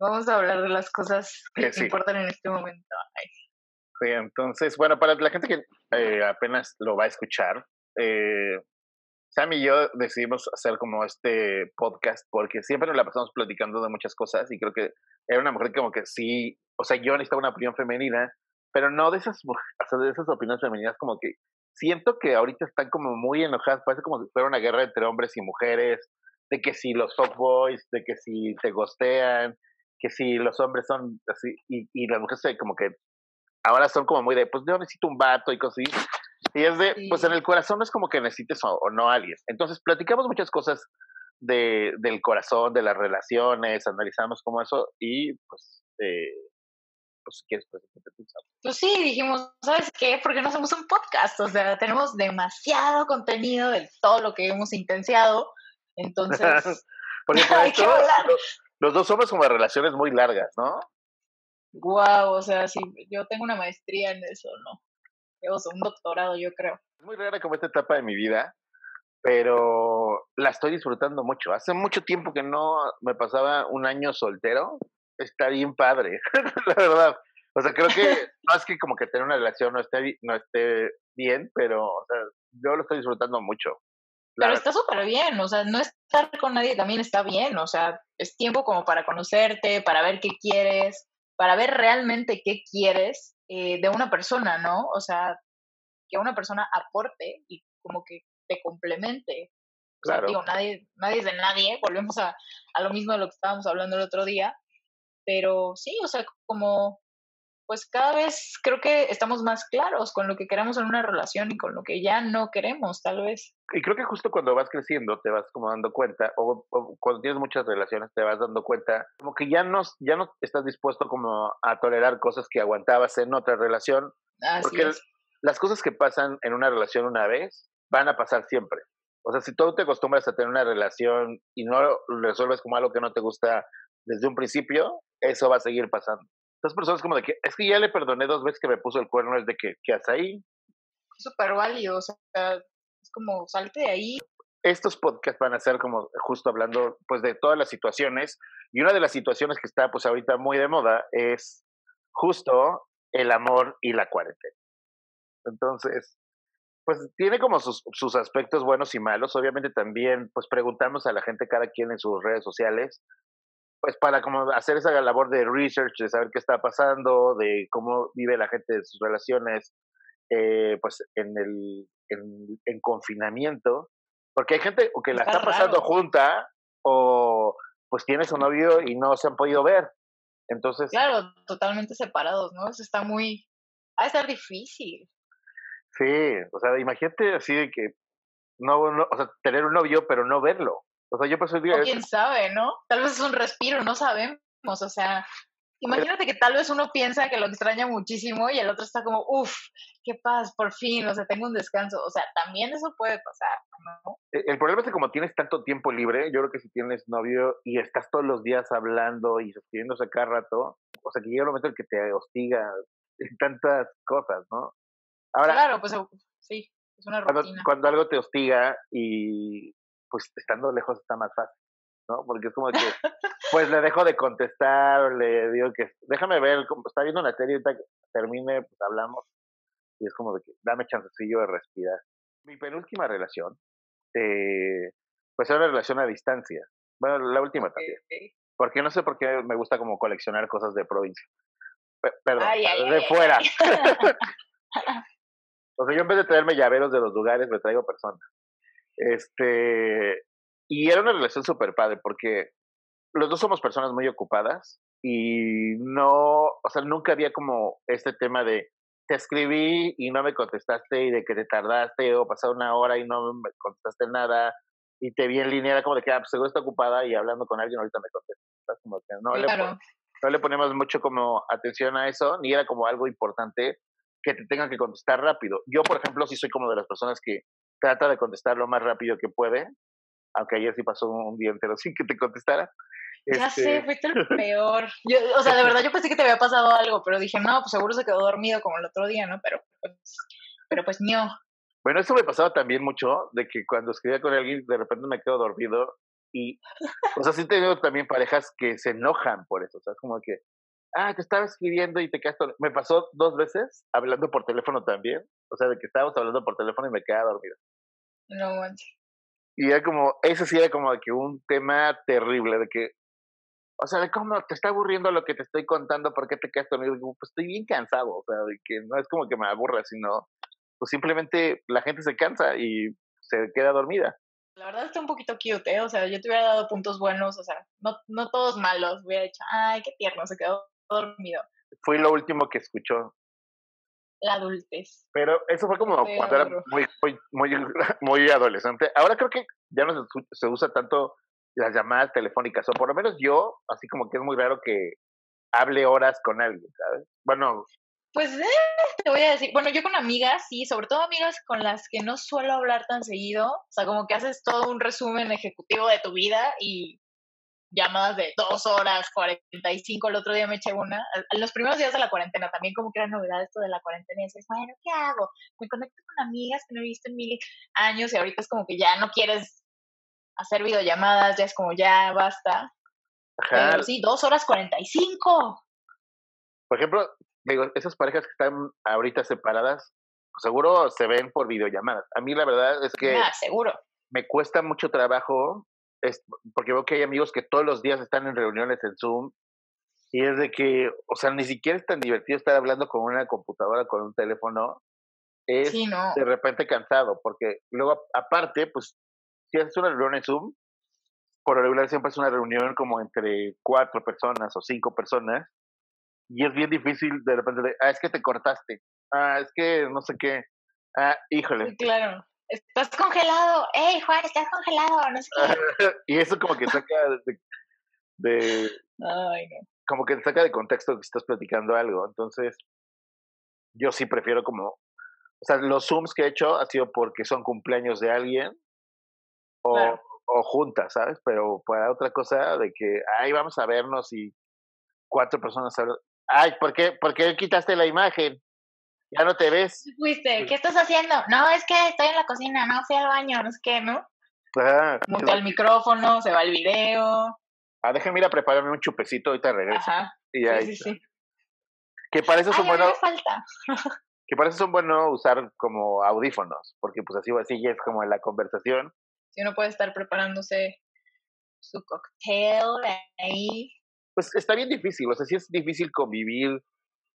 Vamos a hablar de las cosas que sí. importan en este momento. Ay. Sí, entonces, bueno, para la gente que eh, apenas lo va a escuchar, eh, Sam y yo decidimos hacer como este podcast porque siempre nos la pasamos platicando de muchas cosas y creo que era una mujer como que sí, o sea, yo necesitaba una opinión femenina, pero no de esas, o sea, de esas opiniones femeninas como que siento que ahorita están como muy enojadas, parece como si fuera una guerra entre hombres y mujeres, de que si los boys, de que si te gostean, que si los hombres son así, y, y las mujeres como que ahora son como muy de, pues yo necesito un vato y cosas así. Y es de, Sí. pues en el corazón no es como que necesites o, o no a alguien. Entonces platicamos muchas cosas de, del corazón, de las relaciones, analizamos como eso y pues, eh, pues si quieres, pues. Pues sí, dijimos, ¿sabes qué? ¿Por qué no hacemos un podcast? O sea, tenemos demasiado contenido de todo lo que hemos intenciado. Entonces, Porque por Hay que esto, hablar. Los, dos somos como relaciones muy largas, ¿no? wow, o sea, sí, yo tengo una maestría en eso, ¿no? O sea, un doctorado, yo creo. Es muy rara como esta etapa de mi vida, pero la estoy disfrutando mucho. Hace mucho tiempo que no me pasaba un año soltero. Está bien padre, la verdad. O sea, creo que no es que como que tener una relación no esté, no esté bien, pero o sea, yo lo estoy disfrutando mucho. Pero está súper bien, o sea, no estar con nadie también está bien, o sea, es tiempo como para conocerte, para ver qué quieres, para ver realmente qué quieres eh, de una persona, ¿no? O sea, que una persona aporte y como que te complemente. O sea, Claro. digo, nadie, nadie es de nadie, volvemos a, a lo mismo de lo que estábamos hablando el otro día, pero sí, o sea, como, pues cada vez creo que estamos más claros con lo que queremos en una relación y con lo que ya no queremos, tal vez. Y creo que justo cuando vas creciendo te vas como dando cuenta, o, o cuando tienes muchas relaciones te vas dando cuenta, como que ya no, ya no estás dispuesto como a tolerar cosas que aguantabas en otra relación, Así porque es. las cosas que pasan en una relación una vez van a pasar siempre. O sea, si tú te acostumbras a tener una relación y no lo resuelves como algo que no te gusta desde un principio, eso va a seguir pasando. Personas como de que, es que ya le perdoné dos veces que me puso el cuerno, es de que, ¿qué haces ahí? súper válido, o sea, es como salte de ahí. estos podcasts van a ser como justo hablando pues de todas las situaciones y una de las situaciones que está pues ahorita muy de moda es justo el amor y la cuarentena. Entonces, pues tiene como sus, sus aspectos buenos y malos. Obviamente también pues preguntamos a la gente cada quien en sus redes sociales pues para como hacer esa labor de research, de saber qué está pasando, de cómo vive la gente de sus relaciones, eh, pues en el en, en confinamiento, porque hay gente que la Está está pasando raro. junta o pues tiene su novio y no se han podido ver. Entonces, Claro, totalmente separados, ¿no? Eso está muy... Va a estar difícil. sí, o sea, imagínate así de que no, no, o sea, tener un novio pero no verlo. O sea, yo por eso digo, O quién sabe, ¿no? Tal vez es un respiro, no sabemos. O sea, imagínate que tal vez uno piensa que lo extraña muchísimo y el otro está como, uff, qué paz, por fin, o sea, tengo un descanso. O sea, también eso puede pasar, ¿no? Eh, El problema es que como tienes tanto tiempo libre, yo creo que si tienes novio y estás todos los días hablando y escribiéndose cada rato, o sea, que llega un momento en que te hostiga en tantas cosas, ¿no? Ahora, claro, pues sí, es una cuando, rutina. cuando algo te hostiga y pues estando lejos está más fácil, ¿no? Porque es como que, pues le dejo de contestar o le digo que déjame ver, como está viendo una serie, ahorita que termine, pues hablamos. Y es como de que dame chancecillo de respirar. Mi penúltima relación, eh, pues era una relación a distancia. Bueno, la última también. Porque no sé por qué me gusta como coleccionar cosas de provincia. Pe- perdón, Ay, ay, de ay, fuera. o sea, yo en vez de traerme llaveros de los lugares, me traigo personas. Este, y era una relación súper padre porque los dos somos personas muy ocupadas y no, o sea, nunca había como este tema de te escribí y no me contestaste y de que te tardaste o pasó una hora y no me contestaste nada y te vi en línea, era como de que, ah, pues seguro está ocupada y hablando con alguien ahorita me contestas, como que no, le, no le ponemos mucho como atención a eso, ni era como algo importante que te tengan que contestar rápido. Yo, por ejemplo, sí soy como de las personas que trata de contestar lo más rápido que puede, aunque ayer sí pasó un día entero sin que te contestara. Ya Este, sé, fuiste el peor. Yo, o sea, de verdad yo pensé que te había pasado algo, pero dije, no, pues seguro se quedó dormido como el otro día, ¿no? Pero pues, pero pues no. Bueno, eso me pasaba también mucho, de que cuando escribía con alguien, de repente me quedo dormido Y, o sea, sí he tenido también parejas que se enojan por eso, o sea, como que, ah, te estaba escribiendo y te quedas Me pasó dos veces hablando por teléfono también, o sea, de que estábamos hablando por teléfono y me quedaba dormido. No manches. Y era como, eso sí era como de que un tema terrible, de que, o sea, de cómo te está aburriendo lo que te estoy contando, ¿por qué te quedas dormido? pues estoy bien cansado, o sea, de que no es como que me aburra, sino, pues simplemente la gente se cansa y se queda dormida. La verdad está un poquito cute, ¿eh? O sea, yo te hubiera dado puntos buenos, o sea, no, no todos malos. Hubiera dicho, ay, qué tierno, se quedó dormido. Fue lo último que escuchó. La adultez. Pero eso fue como cuando era muy, muy, muy, muy, adolescente. Ahora creo que ya no se, usa tanto las llamadas telefónicas, o por lo menos yo, así como que es muy raro que hable horas con alguien, ¿sabes? Bueno, pues eh, te voy a decir, bueno, yo con amigas, sí, sobre todo amigas con las que no suelo hablar tan seguido, o sea, como que haces todo un resumen ejecutivo de tu vida y llamadas de dos horas, 45, el otro día me eché una, los primeros días de la cuarentena, también como que era novedad esto de la cuarentena, y dices, bueno, ¿qué hago? Me conecto con amigas que no he visto en mil años y ahorita es como que ya no quieres hacer videollamadas, ya es como ya basta. Ajá. Pero sí, dos horas 45. Por ejemplo, digo, esas parejas que están ahorita separadas, seguro se ven por videollamadas. A mí la verdad es que... Ah, seguro. Me cuesta mucho trabajo, es, porque veo que hay amigos que todos los días están en reuniones en Zoom y es de que, o sea, ni siquiera es tan divertido estar hablando con una computadora, con un teléfono. Es de repente cansado, porque luego, aparte, pues, si haces una reunión en Zoom, por regular siempre es una reunión como entre cuatro personas o cinco personas, y es bien difícil de repente de, ah, es que te cortaste, ah, es que no sé qué, ah, híjole. claro, estás congelado, hey Juan, estás congelado, no sé qué. y eso como que saca de, Ay, no. como que saca de contexto que estás platicando algo, entonces yo sí prefiero como, o sea, los Zooms que he hecho ha sido porque son cumpleaños de alguien o, o juntas, ¿sabes? Pero para otra cosa de que, ay, vamos a vernos y cuatro personas Ay, ¿por qué, ¿por qué quitaste la imagen? Ya no te ves. Fuiste, ¿qué estás haciendo? No, es que estoy en la cocina, no fui al baño, no sé qué, ¿no? Ah, Monta el micrófono, se va el video. Ah, déjame ir a prepararme un chupecito, ahorita regreso. Ajá. Y ahí, sí, sí, sí. Que para eso son buenos. falta. que para eso son buenos usar como audífonos, porque pues así, así es como en la conversación. Si uno puede estar preparándose su cocktail ahí pues está bien difícil, o sea, sí es difícil convivir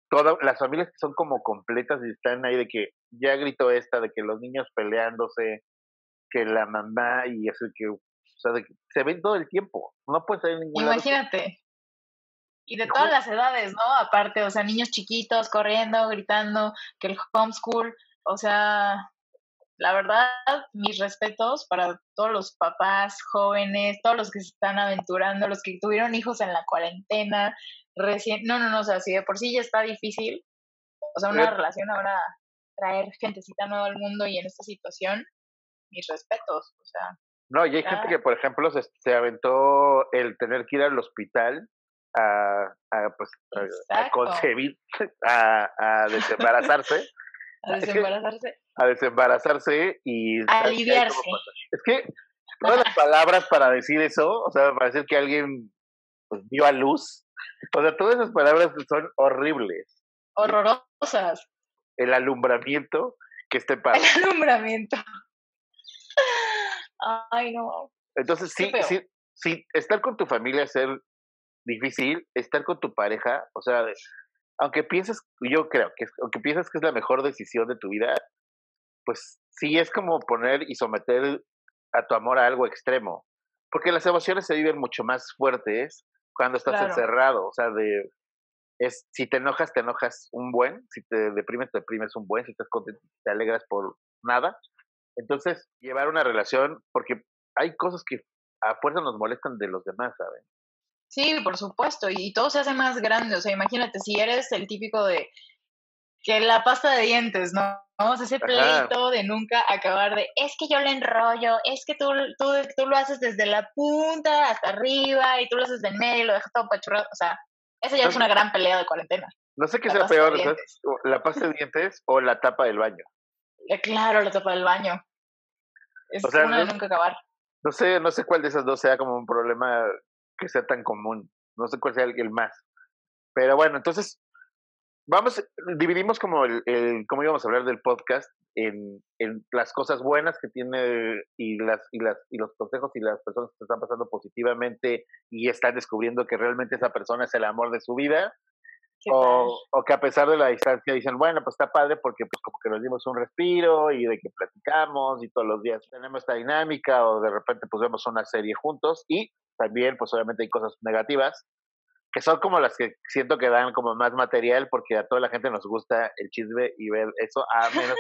todas las familias que son como completas y están ahí de que ya gritó esta, de que los niños peleándose, que la mamá y eso que, o sea, de que se ven todo el tiempo, no puede ser ningún Imagínate. Y de todas las edades, ¿no? Aparte, o sea, niños chiquitos corriendo, gritando, que el homeschool, o sea, la verdad, mis respetos para todos los papás jóvenes, todos los que se están aventurando, los que tuvieron hijos en la cuarentena, recién, no, no, no, o sea, si de por sí ya está difícil, o sea, una relación ahora traer gentecita nueva al mundo y en esta situación, mis respetos, o sea. No, y hay gente que, por ejemplo, se, se, aventó el tener que ir al hospital a, a pues, a, concebir, a, a desembarazarse. a desembarazarse a desembarazarse y... A aliviarse. Es que todas las palabras para decir eso, o sea, para decir que alguien pues, dio a luz, o sea, todas esas palabras son horribles. Horrorosas. El alumbramiento, que esté para... El alumbramiento. Ay, no. Entonces, sí, sí, sí, estar con tu familia es ser difícil, estar con tu pareja, o sea, aunque pienses, yo creo que aunque piensas que es la mejor decisión de tu vida, pues sí es como poner y someter a tu amor a algo extremo, porque las emociones se viven mucho más fuertes cuando estás encerrado, o sea, de es si te enojas te enojas un buen, si te deprimes te deprimes un buen, si estás contento te alegras por nada. Entonces, llevar una relación porque hay cosas que a fuerza nos molestan de los demás, ¿saben? Sí, por supuesto, y todo se hace más grande, o sea, imagínate si eres el típico de que la pasta de dientes, ¿no? Vamos ese pleito de nunca acabar de, es que yo le enrollo, es que tú, tú, tú lo haces desde la punta hasta arriba y tú lo haces de medio y lo dejas todo pachurrado. O sea, esa ya es una gran pelea de cuarentena. No sé qué sea peor, la pasta de dientes o la tapa del baño. Eh, claro, la tapa del baño. Es una de nunca acabar. No sé, no sé cuál de esas dos sea como un problema que sea tan común. No sé cuál sea el, más. Pero bueno, entonces, vamos, dividimos como el, el cómo íbamos a hablar del podcast en, en las cosas buenas que tiene y las, y las, y los consejos y las personas que están pasando positivamente y están descubriendo que realmente esa persona es el amor de su vida o, o, que a pesar de la distancia dicen, bueno, pues está padre porque pues como que nos dimos un respiro y de que platicamos y todos los días tenemos esta dinámica o de repente pues vemos una serie juntos y también pues obviamente hay cosas negativas que son como las que siento que dan como más material porque a toda la gente nos gusta el chisme y ver eso a menos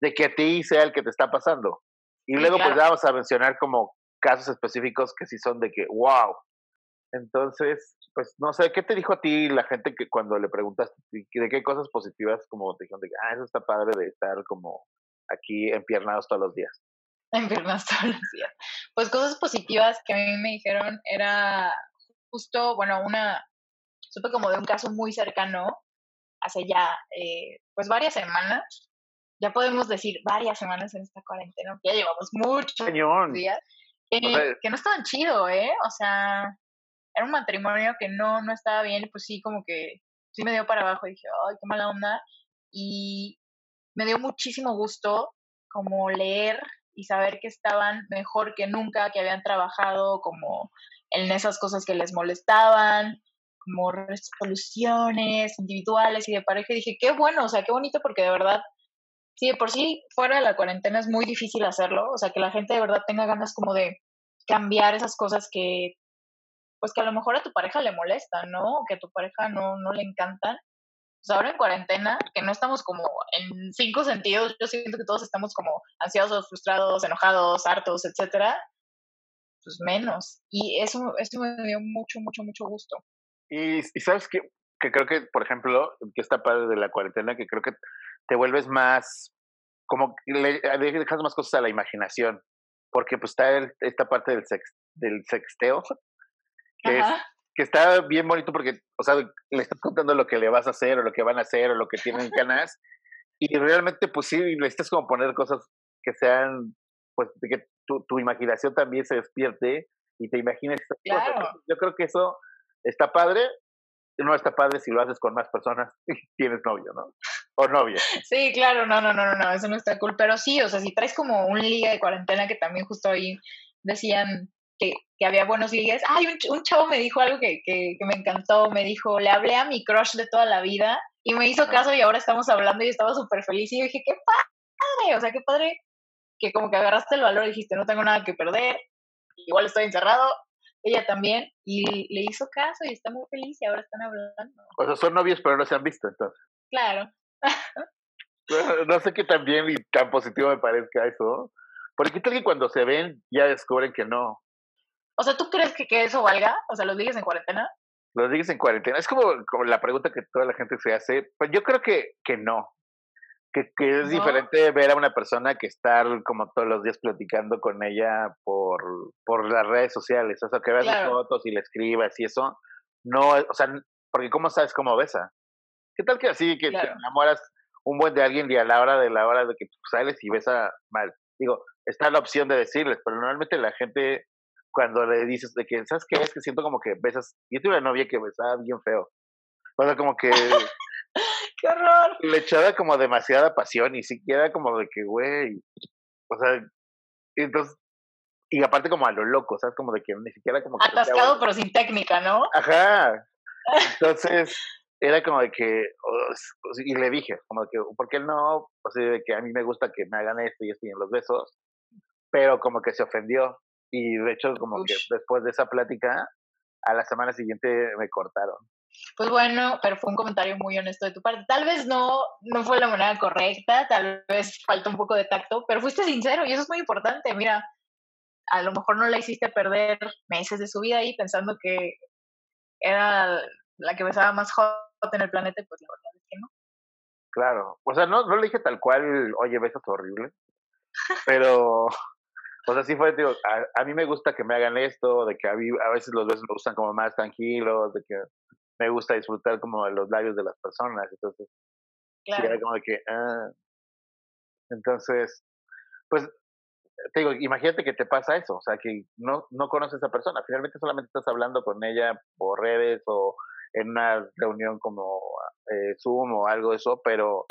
de, que a ti sea el que te está pasando. Y luego pues vamos a mencionar como casos específicos que sí son de que, wow, entonces, pues no sé, ¿qué te dijo a ti la gente que cuando le preguntaste de qué cosas positivas como te dijeron de ah, eso está padre de estar como aquí empiernados todos los días? Empiernados todos los días. Pues cosas positivas que a mí me dijeron era justo, bueno, una, supe como de un caso muy cercano, hace ya, eh, pues varias semanas, ya podemos decir varias semanas en esta cuarentena, ya llevamos muchos días, que no estaban chido, ¿eh? O sea, era un matrimonio que no, no estaba bien pues sí, como que sí me dio para abajo y dije, ay, qué mala onda. Y me dio muchísimo gusto como leer y saber que estaban mejor que nunca, que habían trabajado como en esas cosas que les molestaban, como resoluciones individuales y de pareja. Dije, qué bueno, o sea, qué bonito porque de verdad, sí, de por sí fuera de la cuarentena es muy difícil hacerlo, o sea, que la gente de verdad tenga ganas como de cambiar esas cosas que pues que a lo mejor a tu pareja le molesta, ¿no? que a tu pareja no, no le encantan. Pues ahora en cuarentena, que no estamos como en cinco sentidos, yo siento que todos estamos como ansiosos, frustrados, enojados, hartos, etcétera, pues menos. Y eso, eso me dio mucho, mucho, mucho gusto. Y, y sabes que, que creo que, por ejemplo, que esta parte de la cuarentena, que creo que te vuelves más, como le dejas más cosas a la imaginación, porque pues está esta parte del, sex, del sexteo, que, está bien bonito porque, o sea, le estás contando lo que le vas a hacer o lo que van a hacer o lo que tienen ganas y realmente, pues sí, necesitas como poner cosas que sean, pues, de que tu, tu imaginación también se despierte y te imagines. Yo creo que eso está padre. No está padre si lo haces con más personas y tienes novio, ¿no? O novia. Sí, claro, no, no, no, no, no, eso no está cool. Pero sí, o sea, si traes como un liga de cuarentena que también justo ahí decían que, que había buenos días. Ay, un, un, chavo me dijo algo que, que, me encantó, me dijo, le hablé a mi crush de toda la vida y me hizo caso y ahora estamos hablando y estaba súper feliz y dije, qué padre, o sea, qué padre que como que agarraste el valor y dijiste, no tengo nada que perder, igual estoy encerrado, ella también, y le hizo caso y está muy feliz y ahora están hablando. O sea, son novios pero no se han visto entonces. Claro. no sé qué tan bien y tan positivo me parezca eso. Porque tal que cuando se ven ya descubren que no, o sea, ¿tú crees que, que eso valga? O sea, los ligues en cuarentena. Los ligues en cuarentena. Es como, como, la pregunta que toda la gente se hace. Pues yo creo que, que no. Que, que es diferente ver a una persona que estar como todos los días platicando con ella por, por las redes sociales. O sea, que veas las fotos y le escribas y eso. No, o sea, porque ¿cómo sabes cómo besa? ¿Qué tal que así, que te enamoras un buen de alguien y a la hora de la hora de que sales y besa mal? Digo, está la opción de decirles, pero normalmente la gente cuando le dices de que, ¿sabes qué? Es que siento como que besas. Yo tuve una novia que besaba bien feo. O sea, como que. ¡Qué horror! Le echaba como demasiada pasión y siquiera como de que, güey. O sea, entonces. Y aparte como a lo loco, ¿sabes? Como de que ni siquiera como que. Atascado pero sin técnica, ¿no? Ajá. Entonces, era como de que. y le dije, como de que, ¿por qué no? O sea, de que a mí me gusta que me hagan esto y esto y en los besos. Pero como que se ofendió. Y de hecho, como que después de esa plática, a la semana siguiente me cortaron. Pues bueno, pero fue un comentario muy honesto de tu parte. Tal vez no, no fue la manera correcta, tal vez falta un poco de tacto, pero fuiste sincero y eso es muy importante. Mira, a lo mejor no la hiciste perder meses de su vida ahí pensando que era la que besaba más hot en el planeta, pues la verdad es que no. Claro, o sea, no, no le dije tal cual, oye, besas horrible, pero o sea, sí fue, digo, a, mí me gusta que me hagan esto, de que a, mí, a veces los besos me gustan como más tranquilos, de que me gusta disfrutar como los labios de las personas, entonces, claro. era como que, ah. Entonces, pues, te digo, imagínate que te pasa eso, o sea, que no, no conoces a esa persona, finalmente solamente estás hablando con ella por redes o en una reunión como eh, Zoom o algo de eso, pero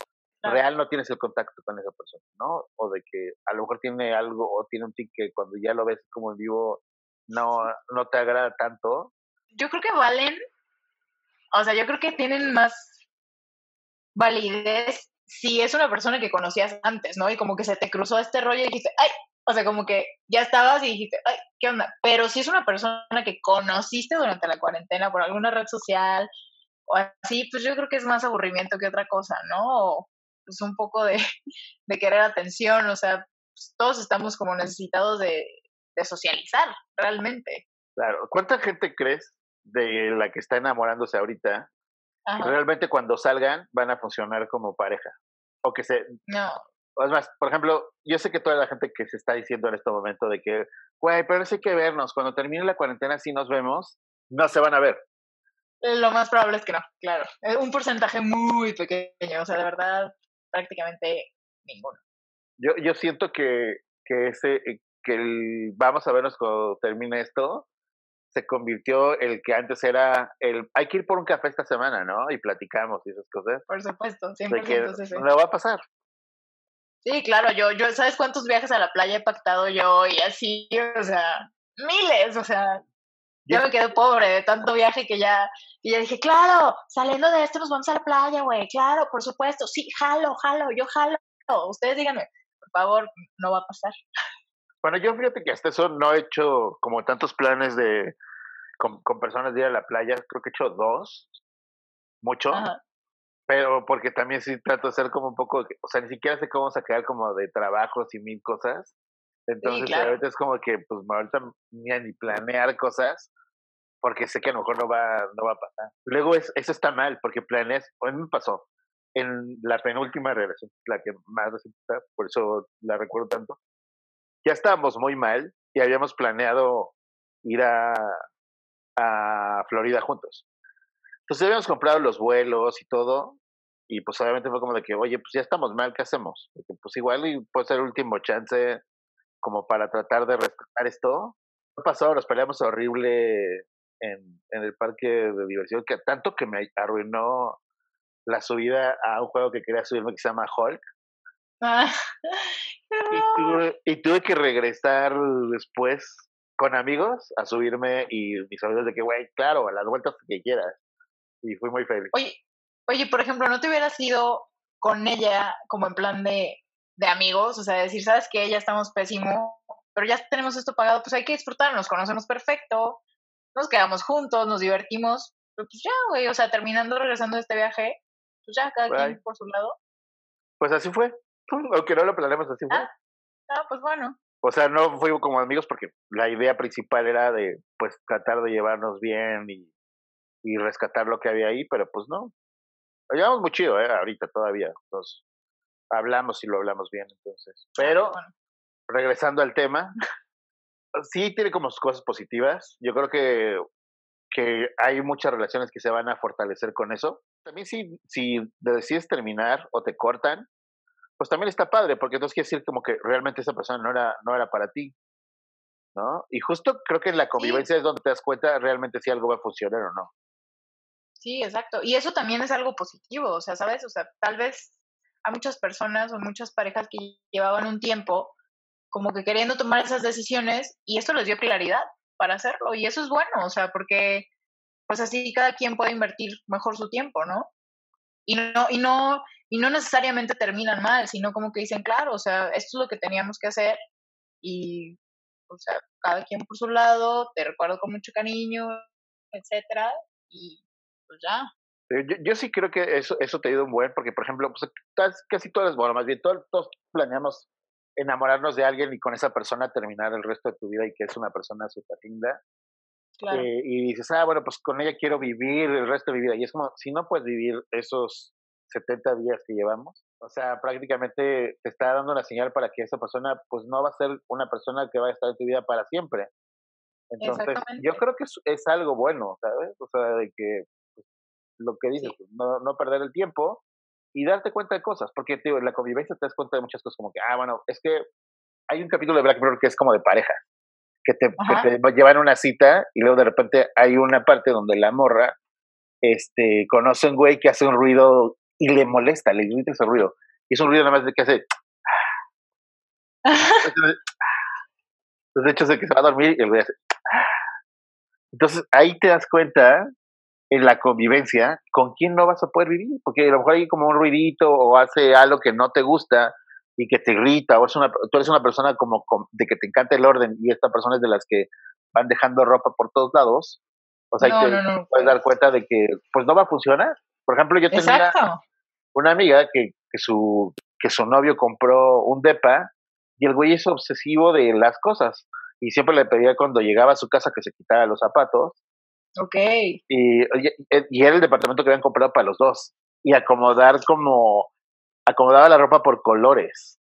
real no tienes el contacto con esa persona, ¿no? O de que a lo mejor tiene algo o tiene un tic que cuando ya lo ves como en vivo no, no te agrada tanto. Yo creo que valen, o sea, yo creo que tienen más validez si es una persona que conocías antes, ¿no? Y como que se te cruzó este rollo y dijiste, ay, o sea, como que ya estabas y dijiste, ay, ¿qué onda? Pero si es una persona que conociste durante la cuarentena por alguna red social o así, pues yo creo que es más aburrimiento que otra cosa, ¿no? O pues un poco de, querer atención, o sea, pues todos estamos como necesitados de socializar, realmente. Claro, ¿cuánta gente crees de la que está enamorándose ahorita realmente cuando salgan van a funcionar como pareja? O que se... No, es más, por ejemplo, yo sé que toda la gente que se está diciendo en este momento de que, güey, pero eso hay que vernos, cuando termine la cuarentena si nos vemos, no se van a ver. Lo más probable es que no, claro. Un porcentaje muy pequeño, o sea, de verdad, prácticamente ninguno. Yo, yo siento que, que ese, eh, que el vamos a vernos cuando termine esto, se convirtió el que antes era el hay que ir por un café esta semana, ¿no? Y platicamos y esas cosas. Por supuesto, 100% No va a pasar. Sí, claro, yo, yo, ¿sabes cuántos viajes a la playa he pactado yo? Y así, o sea, miles, o sea, yo me quedé pobre de tanto viaje que ya, y ya dije, claro, saliendo de esto nos vamos a la playa, güey, claro, por supuesto, sí, jalo, jalo, yo jalo, ustedes díganme, por favor, no va a pasar. Bueno, yo fíjate que hasta eso no he hecho como tantos planes de, con, con personas de ir a la playa, creo que he hecho dos, mucho, pero porque también sí trato de ser como un poco, o sea, ni siquiera sé cómo sacar como de trabajos y mil cosas. Entonces, ahorita es como que, pues, ahorita ni ni planear cosas, porque sé que a lo mejor no va, no va a pasar. Luego, es, eso está mal, porque planeas, a mí me pasó, en la penúltima relación, la que más por eso la recuerdo tanto, ya estábamos muy mal y habíamos planeado ir a, a Florida juntos. Entonces habíamos comprado los vuelos y todo, y pues obviamente fue como de que, oye, pues ya estamos mal, ¿qué hacemos? Porque pues igual y puede ser el último chance como para tratar de rescatar esto. ¿Qué pasó? Nos peleamos horrible en, en el parque de diversión, que tanto que me arruinó la subida a un juego que quería subirme que se llama Hulk. Ah, y, tuve, y tuve que regresar después con amigos a subirme y mis amigos de que, güey, claro, a las vueltas que quieras y fui muy feliz. Oye, oye, por ejemplo, ¿no te hubieras ido con ella como en plan de, de amigos? O sea, decir, ¿sabes que Ya estamos pésimo, pero ya tenemos esto pagado, pues hay que disfrutar, nos conocemos perfecto, nos quedamos juntos, nos divertimos, pero pues ya, güey, o sea, terminando, regresando de este viaje, pues ya, cada quien por su lado. Pues así fue, aunque no lo planeamos, así fue. Ah, ah, pues bueno. O sea, no fuimos como amigos porque la idea principal era de, pues, tratar de llevarnos bien y y rescatar lo que había ahí, pero pues no. Lo llevamos muy chido, ¿eh? Ahorita todavía. Nos hablamos y lo hablamos bien, entonces. Pero, regresando al tema, sí tiene como cosas positivas. Yo creo que, que hay muchas relaciones que se van a fortalecer con eso. También si, si decides terminar o te cortan, pues también está padre, porque entonces quiere decir como que realmente esa persona no era, no era para ti. ¿No? Y justo creo que en la convivencia es donde te das cuenta realmente si algo va a funcionar o no. Sí, exacto. Y eso también es algo positivo, o sea, ¿sabes? O sea, tal vez a muchas personas o muchas parejas que llevaban un tiempo como que queriendo tomar esas decisiones y esto les dio claridad para hacerlo y eso es bueno, o sea, porque pues así cada quien puede invertir mejor su tiempo, ¿no? Y no y no y no necesariamente terminan mal, sino como que dicen, claro, o sea, esto es lo que teníamos que hacer y o sea, cada quien por su lado, te recuerdo con mucho cariño, etcétera, y pues ya. Eh, yo, sí creo que eso, eso te ha ido un buen, porque por ejemplo, pues, casi todas, bueno, más bien todos, todos planeamos enamorarnos de alguien y con esa persona terminar el resto de tu vida y que es una persona súper linda. Claro. Eh, y dices, ah, bueno, pues con ella quiero vivir el resto de mi vida. Y es como, si no puedes vivir esos 70 días que llevamos, o sea, prácticamente te está dando una señal para que esa persona, pues no va a ser una persona que va a estar en tu vida para siempre. Entonces, yo creo que es, es algo bueno, ¿sabes? O sea, de que lo que dices, pues, no, no perder el tiempo y darte cuenta de cosas, porque tío, en la convivencia te das cuenta de muchas cosas como que, ah, bueno, es que hay un capítulo de Black Mirror que es como de pareja, que te, que te llevan a una cita y luego de repente hay una parte donde la morra este, conoce a un güey que hace un ruido y le molesta, le grita ese ruido. Y es un ruido nada más de que hace... Entonces, de hecho, es que se va a dormir y el güey hace... Entonces, ahí te das cuenta en la convivencia con quién no vas a poder vivir, porque a lo mejor hay como un ruidito o hace algo que no te gusta y que te irrita, o es una, tú eres una persona como, de que te encanta el orden y esta persona es de las que van dejando ropa por todos lados, o sea, que puedes dar cuenta de que pues no va a funcionar. Por ejemplo, yo tengo una, amiga que, que, su, que su novio compró un depa y el güey es obsesivo de las cosas y siempre le pedía cuando llegaba a su casa que se quitara los zapatos. Ok. Y, y era el departamento que habían comprado para los dos. Y acomodar como, acomodaba la ropa por colores.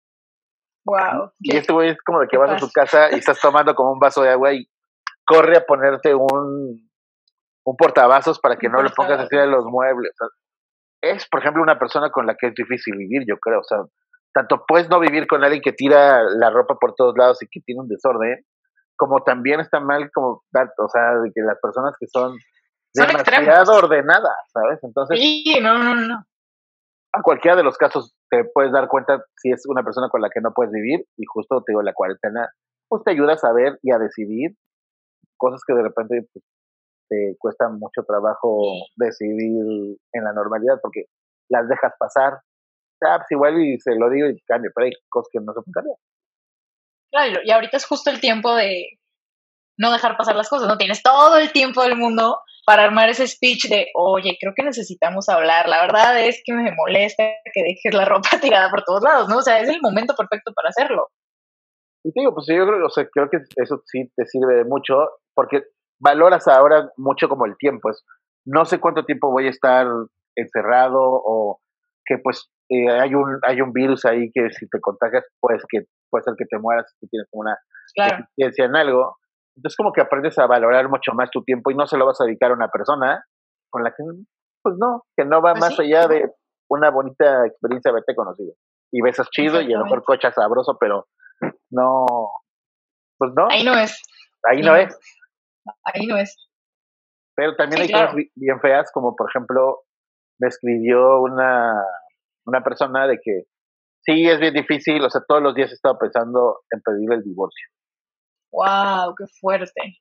Wow. Y este güey es como de que vas a su casa y estás tomando como un vaso de agua y corre a ponerte un, un portavasos para que no le pongas así de los muebles. es, por ejemplo, una persona con la que es difícil vivir, yo creo. O sea, tanto puedes no vivir con alguien que tira la ropa por todos lados y que tiene un desorden, como también está mal como o sea, de que las personas que son, demasiado ordenadas, ¿sabes? Entonces, sí, no, no, no. A cualquiera de los casos te puedes dar cuenta si es una persona con la que no puedes vivir y justo te digo, la cuarentena, pues te ayuda a saber y a decidir cosas que de repente pues, cuesta mucho trabajo decidir en la normalidad porque las dejas pasar. Ah, pues igual y se lo digo y cambio, pero hay cosas que no se pueden Claro, y ahorita es justo el tiempo de no dejar pasar las cosas, ¿no? Tienes todo el tiempo del mundo para armar ese speech de, oye, creo que necesitamos hablar, la verdad es que me molesta que dejes la ropa tirada por todos lados, ¿no? O sea, es el momento perfecto para hacerlo. Y te digo, pues yo creo, o sea, creo que eso sí te sirve de mucho, porque valoras ahora mucho como el tiempo, es, no sé cuánto tiempo voy a estar encerrado o que pues eh, hay un hay un virus ahí que si te contagias pues que puede ser que te mueras si tienes una experiencia en algo. Entonces como que aprendes a valorar mucho más tu tiempo y no se lo vas a dedicar a una persona con la que pues no que no va pues más allá de una bonita experiencia haberte conocido. Y besas chido y a lo mejor cochas sabroso pero no pues no. Ahí no es. Ahí no, es ahí no es. Pero también hay cosas bien feas, como por ejemplo, me escribió una, una persona de que sí, es bien difícil, o sea, todos los días he estado pensando en pedir el divorcio. ¡Wow! ¡Qué fuerte!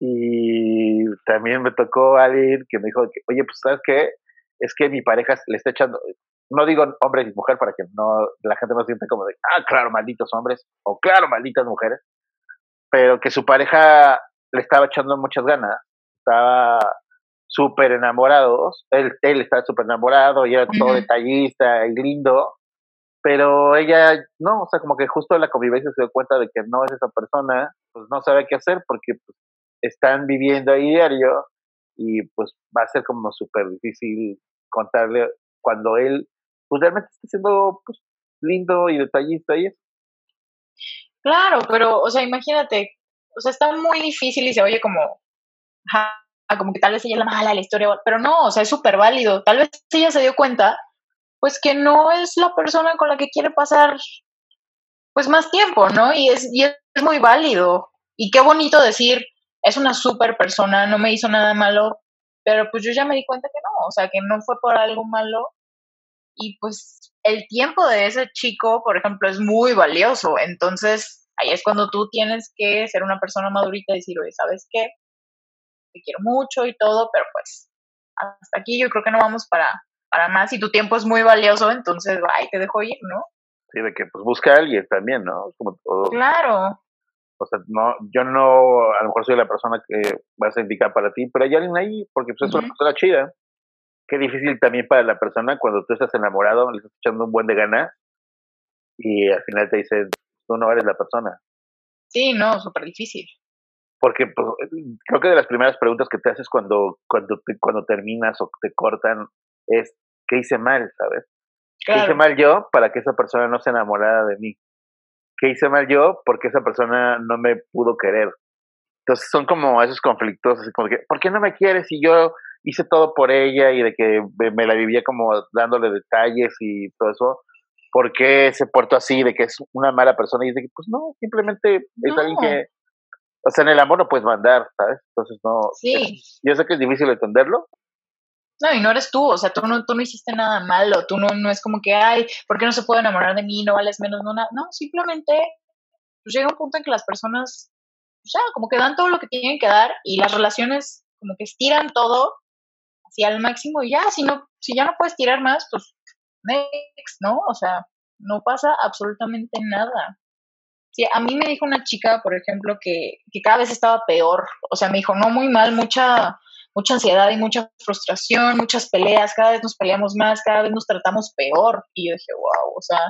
Y también me tocó alguien que me dijo, que, oye, pues, ¿sabes qué? Es que mi pareja le está echando, no digo hombre y mujer para que no la gente no sienta como de, ah, claro, malditos hombres, o claro, malditas mujeres, pero que su pareja le estaba echando muchas ganas, estaba súper enamorados, él, él estaba súper enamorado y era todo detallista y lindo, pero ella no, o sea, como que justo la convivencia se dio cuenta de que no es esa persona, pues no sabe qué hacer porque pues, están viviendo ahí diario y pues va a ser como súper difícil contarle cuando él pues realmente está siendo pues, lindo y detallista y eso. Claro, pero, o sea, imagínate, o sea, está muy difícil y se oye como, como que tal vez ella es la mala la historia, pero no, o sea, es súper válido. Tal vez ella se dio cuenta, pues que no es la persona con la que quiere pasar, pues más tiempo, ¿no? Y es, y es muy válido. Y qué bonito decir, es una súper persona, no me hizo nada malo, pero pues yo ya me di cuenta que no, o sea, que no fue por algo malo. Y pues el tiempo de ese chico, por ejemplo, es muy valioso. Entonces, ahí es cuando tú tienes que ser una persona madurita y decir, oye, ¿sabes qué? Te quiero mucho y todo, pero pues hasta aquí yo creo que no vamos para, para más y tu tiempo es muy valioso, entonces, ay, te dejo ir, ¿no? Sí, de que pues busca a alguien también, ¿no? Como Claro. O sea, no, yo no, a lo mejor soy la persona que vas a indicar para ti, pero hay alguien ahí, porque pues es una persona chida. Qué difícil también para la persona cuando tú estás enamorado, le estás echando un buen de gana y al final te dicen, tú no eres la persona. Sí, no, súper difícil. Porque pues, creo que de las primeras preguntas que te haces cuando, cuando, cuando terminas o te cortan es, ¿qué hice mal, sabes? ¿Qué hice mal yo para que esa persona no se enamorara de mí? ¿Qué hice mal yo porque esa persona no me pudo querer? Entonces son como esos conflictos, así como que, ¿por qué no me quieres si yo hice todo por ella y de que me la vivía como dándole detalles y todo eso? Por qué se portó así, de que es una mala persona, y dice que, pues no, simplemente es alguien que, o sea, en el amor no puedes mandar, ¿sabes? Entonces no, Sí, yo sé que es difícil entenderlo, no, y no eres tú, o sea, tú no, tú no hiciste nada malo, tú no, no es como que, ay, ¿por qué no se puede enamorar de mí? No vales menos, no, nada. No, simplemente pues, llega un punto en que las personas, pues, ya, como que dan todo lo que tienen que dar y las relaciones como que estiran todo hacia el máximo y ya, si no, si ya no puedes tirar más, pues next, ¿no? O sea, no pasa absolutamente nada. Sí, a mí me dijo una chica, por ejemplo, que, que cada vez estaba peor. O sea, me dijo, no muy mal, mucha, mucha ansiedad y mucha frustración, muchas peleas, cada vez nos peleamos más, cada vez nos tratamos peor. Y yo dije, wow, o sea,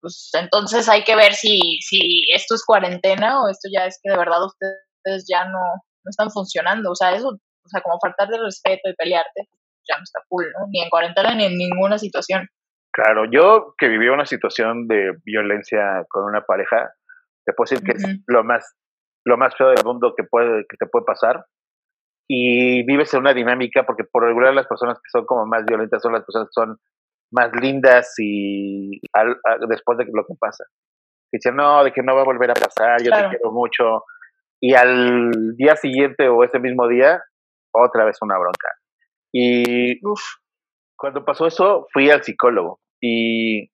pues entonces hay que ver si, si esto es cuarentena o esto ya es que de verdad ustedes ya no, no están funcionando. O sea, eso, o sea, como faltar de respeto y pelearte, ya no está cool, ¿no? Ni en cuarentena ni en ninguna situación. Claro, yo que viví una situación de violencia con una pareja, te puedo decir que es Ujú. lo más, lo más feo del mundo que puede, que te puede pasar. Y vives en una dinámica, porque por regular las personas que son como más violentas son las personas que son más lindas y al- a- después de lo que pasa. Dicen, no, de que no va a volver a pasar, yo Claro. te quiero mucho. Y al día siguiente o ese mismo día, otra vez una bronca. Y Uf, cuando pasó eso, fui al psicólogo. Y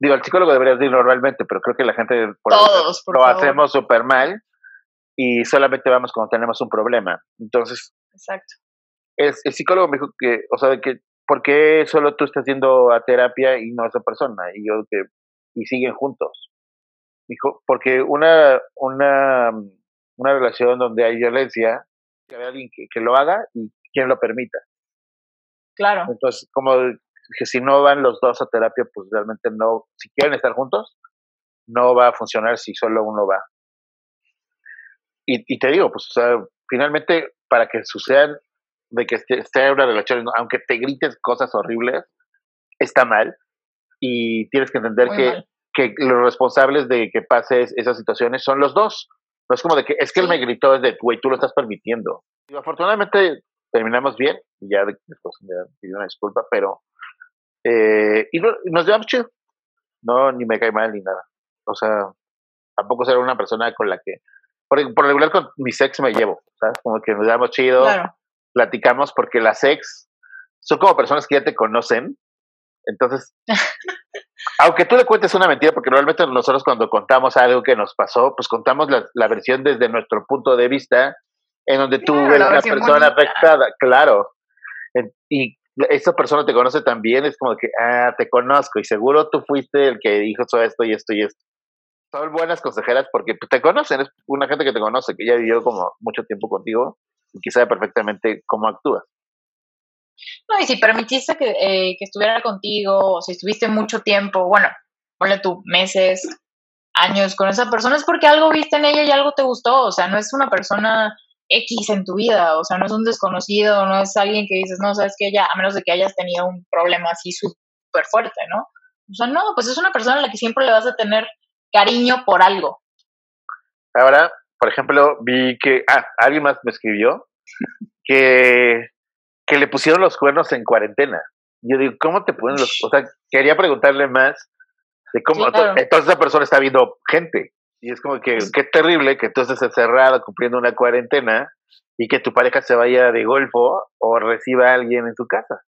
digo, al psicólogo deberías ir normalmente, pero creo que la gente por Todos, por lo favor. hacemos súper mal y solamente vamos cuando tenemos un problema. Entonces, exacto. el, el psicólogo me dijo que, o sea, que, ¿por qué solo tú estás yendo a terapia y no esa persona? Y yo, que, y siguen juntos. Dijo, porque una, una, una relación donde hay violencia, que alguien que, que lo haga y quien lo permita. Claro, Entonces, como que si no van los dos a terapia, pues realmente no, si quieren estar juntos, no va a funcionar si solo uno va. Y, y te digo, pues, o sea, finalmente, para que sucedan, de que esté, una relación, aunque te grites cosas horribles, está mal. Y tienes que entender muy que, mal. que los responsables de que pase es- esas situaciones son los dos. No es como de que es que él me gritó, es de, güey, tú lo estás permitiendo. Y afortunadamente terminamos bien, y ya de- después me pidió una disculpa, pero. eh, y, no- y nos llevamos chido. No, ni me cae mal ni nada. O sea, tampoco ser una persona con la que. Por, por regular con mi ex me llevo, ¿sabes? Como que nos llevamos chido, Claro, platicamos, porque las ex son como personas que ya te conocen. Entonces, aunque tú le cuentes una mentira, porque normalmente nosotros cuando contamos algo que nos pasó, pues contamos la, la versión desde nuestro punto de vista, en donde tú Claro, eres la la persona afectada, claro. Y esa persona te conoce también, es como que, ah, te conozco y seguro tú fuiste el que dijo todo esto y esto y esto. Son buenas consejeras porque pues, te conocen, es una gente que te conoce, que ya vivió como mucho tiempo contigo y que sabe perfectamente cómo actúas. No, y si permitiste que, eh, que estuviera contigo, o si estuviste mucho tiempo, bueno, ponle tú meses, años con esa persona, es porque algo viste en ella y algo te gustó. O sea, no es una persona X en tu vida, o sea, no es un desconocido, no es alguien que dices, no, sabes que ella, a menos de que hayas tenido un problema así súper fuerte, ¿no? O sea, no, pues es una persona a la que siempre le vas a tener cariño por algo. Ahora, por ejemplo, vi que, ah, alguien más me escribió que, que le pusieron los cuernos en cuarentena. Yo digo, ¿cómo te ponen los, o sea, quería preguntarle más de cómo, Sí, claro. entonces esa persona está viendo gente. Y es como que, qué terrible que tú estés encerrado cumpliendo una cuarentena y que tu pareja se vaya de golfo o reciba a alguien en tu casa.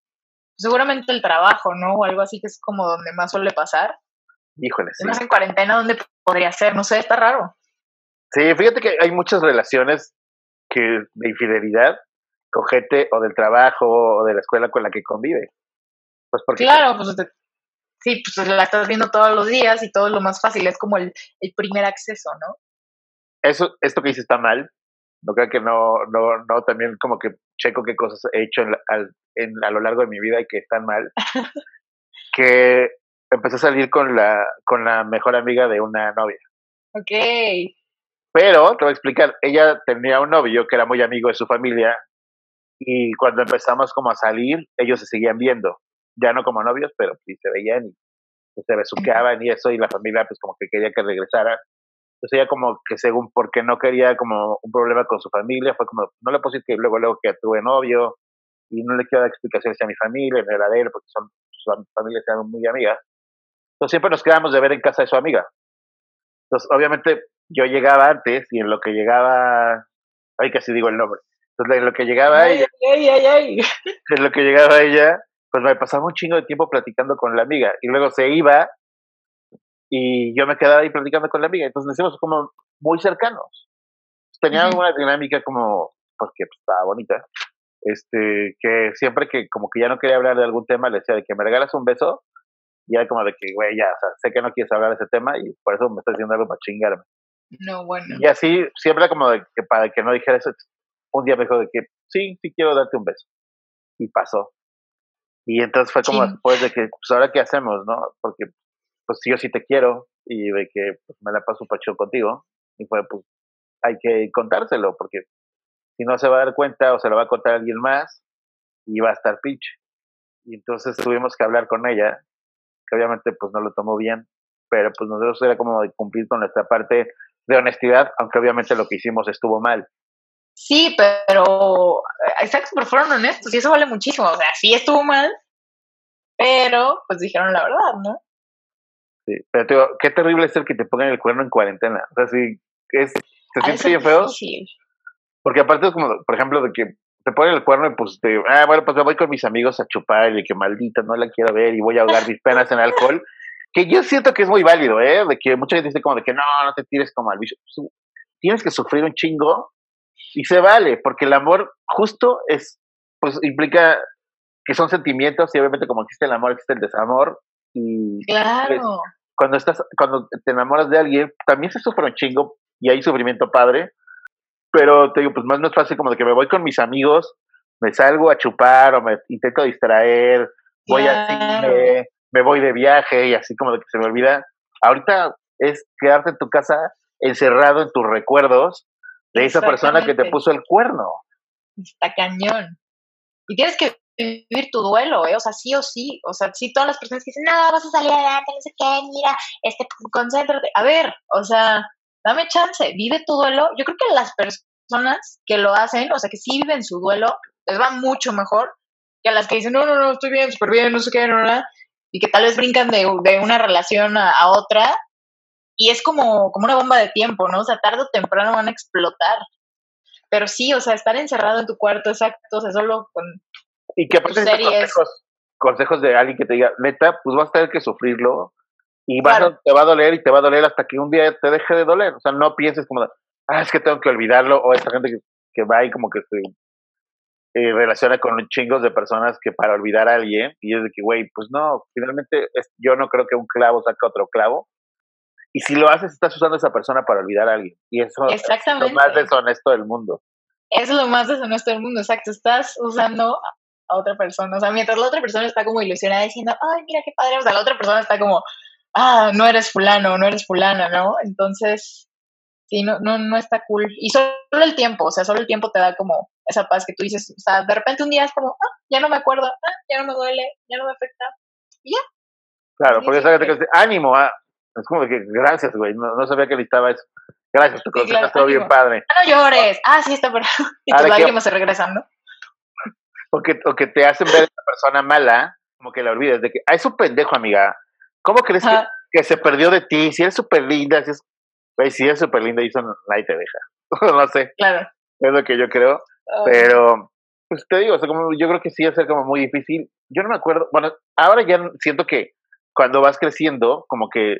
Seguramente el trabajo, ¿no? O algo así que es como donde más suele pasar. Híjole, sí. En cuarentena, ¿dónde podría ser? No sé, está raro. Sí, fíjate que hay muchas relaciones que de infidelidad con gente o del trabajo o de la escuela con la que convive. Pues porque Claro, pues te- sí, pues la estás viendo todos los días y todo lo más fácil, es como el, el primer acceso, ¿no? eso, esto que dice está mal. No creo que no, no, no, también como que checo qué cosas he hecho en, al- en- a lo largo de mi vida y que están mal. que empecé a salir con la, con la mejor amiga de una novia. Ok, Pero, te voy a explicar, ella tenía un novio que era muy amigo de su familia y cuando empezamos como a salir, ellos se seguían viendo, ya no como novios, pero sí se veían y pues, se besuqueaban y eso y la familia pues como que quería que regresara. Entonces ella como que según porque no quería como un problema con su familia, fue como, no le puedo decir que luego, luego que tuve novio y no le quiero dar explicaciones a mi familia, no era de él, porque son, sus familias eran muy amigas. Entonces siempre nos quedábamos de ver en casa de su amiga. Entonces, obviamente, yo llegaba antes y en lo que llegaba, ay, casi digo el nombre. Entonces, en lo que llegaba ella, ay, ay, ay. en lo que llegaba ella, pues me pasaba un chingo de tiempo platicando con la amiga y luego se iba y yo me quedaba ahí platicando con la amiga. Entonces nos hicimos como muy cercanos. Teníamos una dinámica como, porque pues, estaba bonita, este, que siempre que como que ya no quería hablar de algún tema, le decía de que me regalas un beso, y era como de que, güey, ya, o sea, sé que no quieres hablar de ese tema y por eso me estás diciendo algo para chingarme. No, bueno. Y así, siempre como de que para que no dijera eso, un día me dijo de que, sí, sí quiero darte un beso. Y pasó. Y entonces fue como después de que, pues ahora qué hacemos, ¿no? Porque, pues yo sí te quiero y de que pues, me la paso pacho contigo. Y fue, pues, hay que contárselo, porque si no se va a dar cuenta o se lo va a contar alguien más y va a estar pinche. Y entonces tuvimos que hablar con ella, que obviamente pues no lo tomó bien, pero pues nosotros era como de cumplir con nuestra parte de honestidad, aunque obviamente lo que hicimos estuvo mal. Sí, pero eh, exacto, pero fueron honestos y eso vale muchísimo. O sea, sí estuvo mal, pero pues dijeron la verdad, ¿no? Sí, pero te digo, qué terrible es el que te pongan el cuerno en cuarentena. O sea, sí, es, se siente bien feo. Porque aparte es como, por ejemplo, de que te ponen el cuerno y pues te, ah, bueno, pues me voy con mis amigos a chupar y que maldita, no la quiero ver y voy a ahogar mis penas en alcohol. Que yo siento que es muy válido, ¿eh? De que mucha gente dice como de que no, no te tires como al bicho. Tienes que sufrir un chingo y se vale, porque el amor justo es, pues implica que son sentimientos y obviamente como existe el amor, existe el desamor. Y pues, claro. cuando estás, cuando te enamoras de alguien, también se sufre un chingo y hay sufrimiento padre, pero te digo, pues más no es fácil como de que me voy con mis amigos, me salgo a chupar o me intento distraer, voy al cine, me voy de viaje y así como de que se me olvida. Ahorita es quedarte en tu casa encerrado en tus recuerdos de esa persona que te puso el cuerno. Está cañón. Y tienes que vivir tu duelo, ¿eh? O sea, sí o sí. O sea, sí, todas las personas que dicen, no, vas a salir adelante, no sé qué, mira, este, concéntrate. A ver, o sea, dame chance, vive tu duelo. Yo creo que las personas que lo hacen, o sea, que sí viven su duelo, les va mucho mejor que a las que dicen, no, no, no, estoy bien, súper bien, no sé qué, no, no, y que tal vez brincan de, de una relación a, a, otra y es como, como una bomba de tiempo, ¿no? O sea, tarde o temprano van a explotar. Pero sí, o sea, estar encerrado en tu cuarto, exacto, o sea, solo con... Y que aparte consejos, consejos de alguien que te diga, neta, pues vas a tener que sufrirlo y vas te va a doler y te va a doler hasta que un día te deje de doler. O sea, no pienses como, ah, es que tengo que olvidarlo, o esta gente que, que va y como que se eh, relaciona con chingos de personas que para olvidar a alguien, y es de que, güey, pues no, finalmente yo no creo que un clavo saque otro clavo, y si lo haces, estás usando a esa persona para olvidar a alguien. Y eso es lo más deshonesto del mundo. Es lo más deshonesto del mundo, exacto. Estás usando a otra persona. O sea, mientras la otra persona está como ilusionada diciendo, ay, mira qué padre. O sea, la otra persona está como, ah, no eres fulano, no eres fulana, ¿no? Entonces, sí, no, no, no está cool. Y solo el tiempo, o sea, solo el tiempo te da como esa paz que tú dices, o sea, de repente un día es como, ah, ya no me acuerdo, ah, ya no me duele, ya no me afecta. Y ya. Claro, porque gente que ánimo, ah, es como que, gracias, güey, no, no sabía que necesitaba eso. Gracias, tu consejo estuvo bien padre. No llores. Ah, sí, está pero Y tus lágrimas se regresan, ¿no? O que, o que te hacen ver a esa persona mala, como que la olvides, de que, ah, es un pendejo, amiga. ¿Cómo crees que, que, se perdió de ti? Si eres súper linda, si es, güey, si eres súper linda y eso nadie te deja. no sé. Claro. Es lo que yo creo. Pero, pues te digo, o sea, como, yo creo que sí va a ser como muy difícil. Yo no me acuerdo, bueno, ahora ya siento que cuando vas creciendo, como que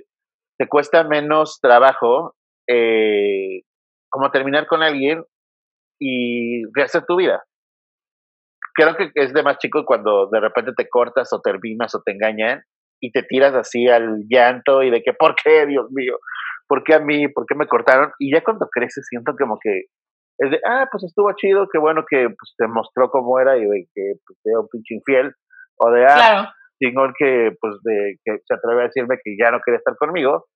te cuesta menos trabajo eh, como terminar con alguien y rehacer tu vida. Creo que es de más chico cuando de repente te cortas o terminas o te engañan y te tiras así al llanto y de que, ¿por qué, Dios mío? ¿Por qué a mí? ¿Por qué me cortaron? Y ya cuando creces siento como que es de, ah, pues estuvo chido, qué bueno que pues, te mostró cómo era y de que pues, era un pinche infiel. O de, ah, chingón que, pues, de, que se atreve a decirme que ya no quiere estar conmigo,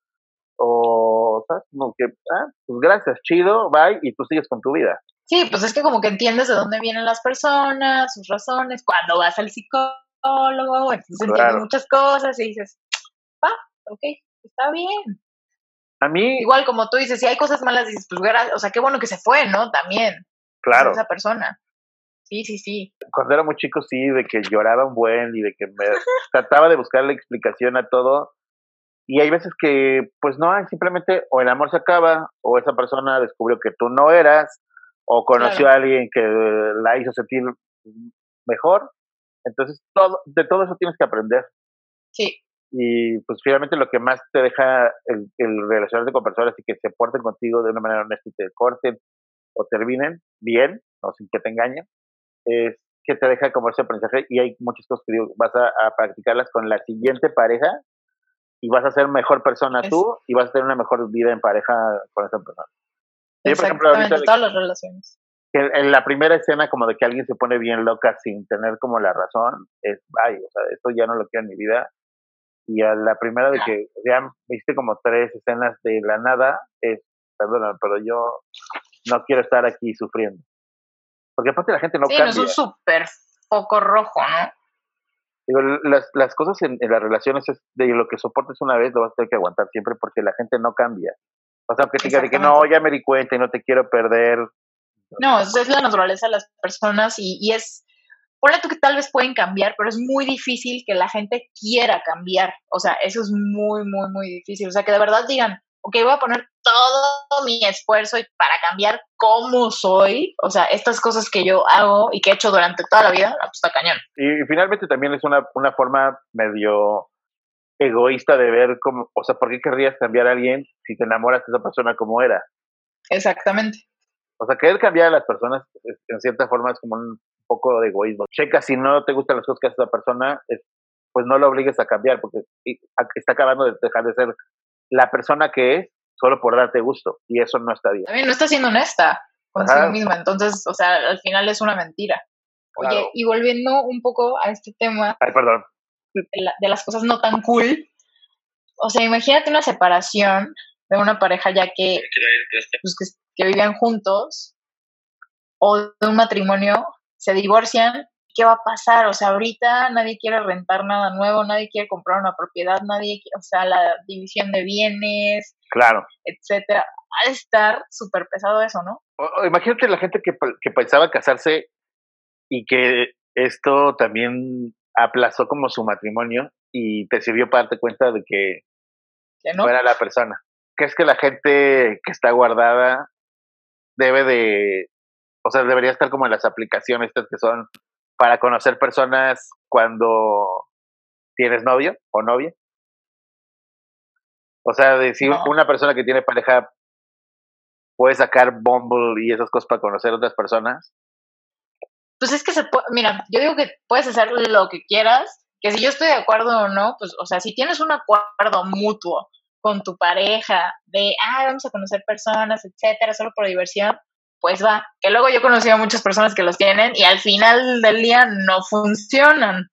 o, ¿sabes? Como que, ah, pues gracias, chido, bye, y tú sigues con tu vida. Sí, pues es que como que entiendes de dónde vienen las personas, sus razones, cuando vas al psicólogo, entonces entiendes muchas cosas y dices, va, ok, está bien. A mí. Igual como tú dices, si hay cosas malas, dices, pues, o sea, qué bueno que se fue, ¿no? También. Claro. Esa persona. Sí, sí, sí. Cuando era muy chico, sí, de que lloraba un buen y de que me trataba de buscar la explicación a todo. Y hay veces que, pues no, simplemente o el amor se acaba, o esa persona descubrió que tú no eras, o conoció a alguien que la hizo sentir mejor. Entonces, todo, de todo eso tienes que aprender. Sí. Y pues finalmente lo que más te deja el, el relacionarte con personas y que se porten contigo de una manera honesta y te corten o terminen bien, o sin que te engañen, es que te deja como ese aprendizaje y hay muchas cosas que digo, vas a, practicarlas con la siguiente pareja y vas a ser mejor persona tú y vas a tener una mejor vida en pareja con esa persona. Exactamente, todas las relaciones. en la primera escena como de que alguien se pone bien loca sin tener como la razón, es, ay, o sea, esto ya no lo quiero en mi vida. Y a la primera de que ya viste como tres escenas de la nada, es, perdóname, pero yo no quiero estar aquí sufriendo. Porque aparte la gente no sí, cambia. es un súper foco rojo, ¿no? Digo, las, las cosas en, las relaciones es de lo que soportes una vez lo vas a tener que aguantar siempre porque la gente no cambia. O sea, que te diga de que no, ya me di cuenta y no te quiero perder. No, eso es la naturaleza de las personas y, y es, ponle tú que tal vez pueden cambiar, pero es muy difícil que la gente quiera cambiar. O sea, eso es muy, muy, muy difícil. O sea, que de verdad digan, ok, voy a poner todo mi esfuerzo para cambiar cómo soy, o sea, estas cosas que yo hago y que he hecho durante toda la vida, pues está cañón. Y finalmente también es una, una forma medio egoísta de ver cómo, o sea, ¿por qué querrías cambiar a alguien si te enamoras de esa persona como era? Exactamente. O sea, querer cambiar a las personas, en cierta forma, es como un poco de egoísmo. Checa si no te gustan las cosas que hace esa persona, pues no lo obligues a cambiar, porque está acabando de dejar de ser la persona que es solo por darte gusto y eso no está bien. También no está siendo honesta consigo misma, entonces, o sea, al final es una mentira. Oye, y volviendo un poco a este tema Ay, perdón. De, las cosas no tan cool, o sea, imagínate una separación de una pareja ya que, pues, que, que vivían juntos o de un matrimonio, se divorcian ¿qué va a pasar? O sea, ahorita nadie quiere rentar nada nuevo, nadie quiere comprar una propiedad, nadie, o sea, la división de bienes, claro, etcétera. Ha de estar súper pesado eso, ¿no? imagínate la gente que, que pensaba casarse y que esto también aplazó como su matrimonio y te sirvió para darte cuenta de que, no? era la persona. Que es que la gente que está guardada debe de, o sea, debería estar como en las aplicaciones estas que son para conocer personas cuando tienes novio o novia? O sea, decir una persona que tiene pareja puede sacar Bumble y esas cosas para conocer otras personas. Pues es que se puede, mira, yo digo que puedes hacer lo que quieras, que si yo estoy de acuerdo o no, pues, o sea, si tienes un acuerdo mutuo con tu pareja de, ah, vamos a conocer personas, etcétera, solo por diversión, pues va. Que luego yo he conocido a muchas personas que los tienen y al final del día no funcionan.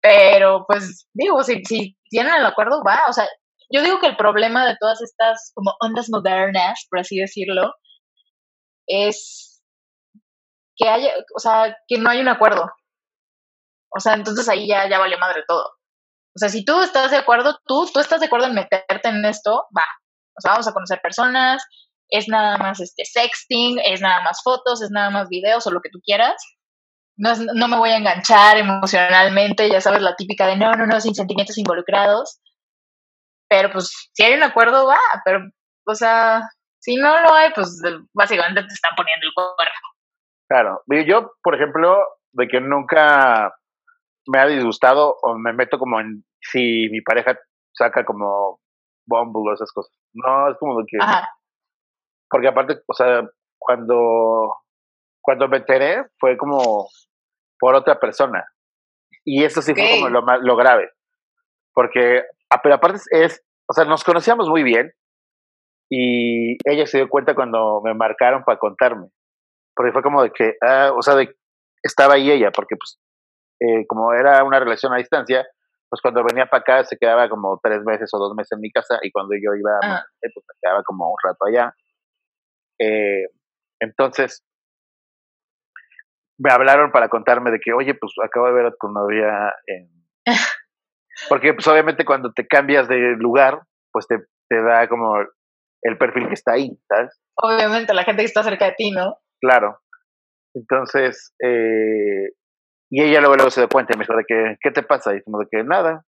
Pero pues digo, si, si tienen el acuerdo, va. O sea, yo digo que el problema de todas estas como ondas modernas, por así decirlo, es que haya, o sea, que no hay un acuerdo. O sea, entonces ahí ya, ya vale madre todo. O sea, si tú estás de acuerdo, tú, tú estás de acuerdo en meterte en esto, va. O sea, vamos a conocer personas, es nada más este sexting, es nada más fotos, es nada más videos o lo que tú quieras. No, no me voy a enganchar emocionalmente, ya sabes, la típica de no, no, no, sin sentimientos involucrados. Pero pues si hay un acuerdo, va, pero, o sea, si no lo hay, pues básicamente te están poniendo el cuerno. Claro, yo, por ejemplo, de que nunca me ha disgustado o me meto como en si mi pareja saca como Bumble o esas cosas. No, es como de que porque aparte, o sea, cuando, cuando me enteré fue como por otra persona. Y eso sí fue como lo, lo grave. Porque, ah, pero aparte es, o sea, nos conocíamos muy bien y ella se dio cuenta cuando me marcaron para contarme. Porque fue como de que, ah, o sea, de, estaba ahí ella, porque pues eh, como era una relación a distancia, pues cuando venía para acá se quedaba como tres meses o dos meses en mi casa y cuando yo iba, ah. pues me quedaba como un rato allá. Eh, entonces, me hablaron para contarme de que, oye, pues acabo de ver a tu novia en... Porque pues obviamente cuando te cambias de lugar, pues te, te da como el perfil que está ahí, ¿sabes? Obviamente, la gente que está cerca de ti, ¿no? Claro. Entonces, eh, y ella luego, luego se dio cuenta y me dijo de que, ¿qué te pasa? Y como de que nada.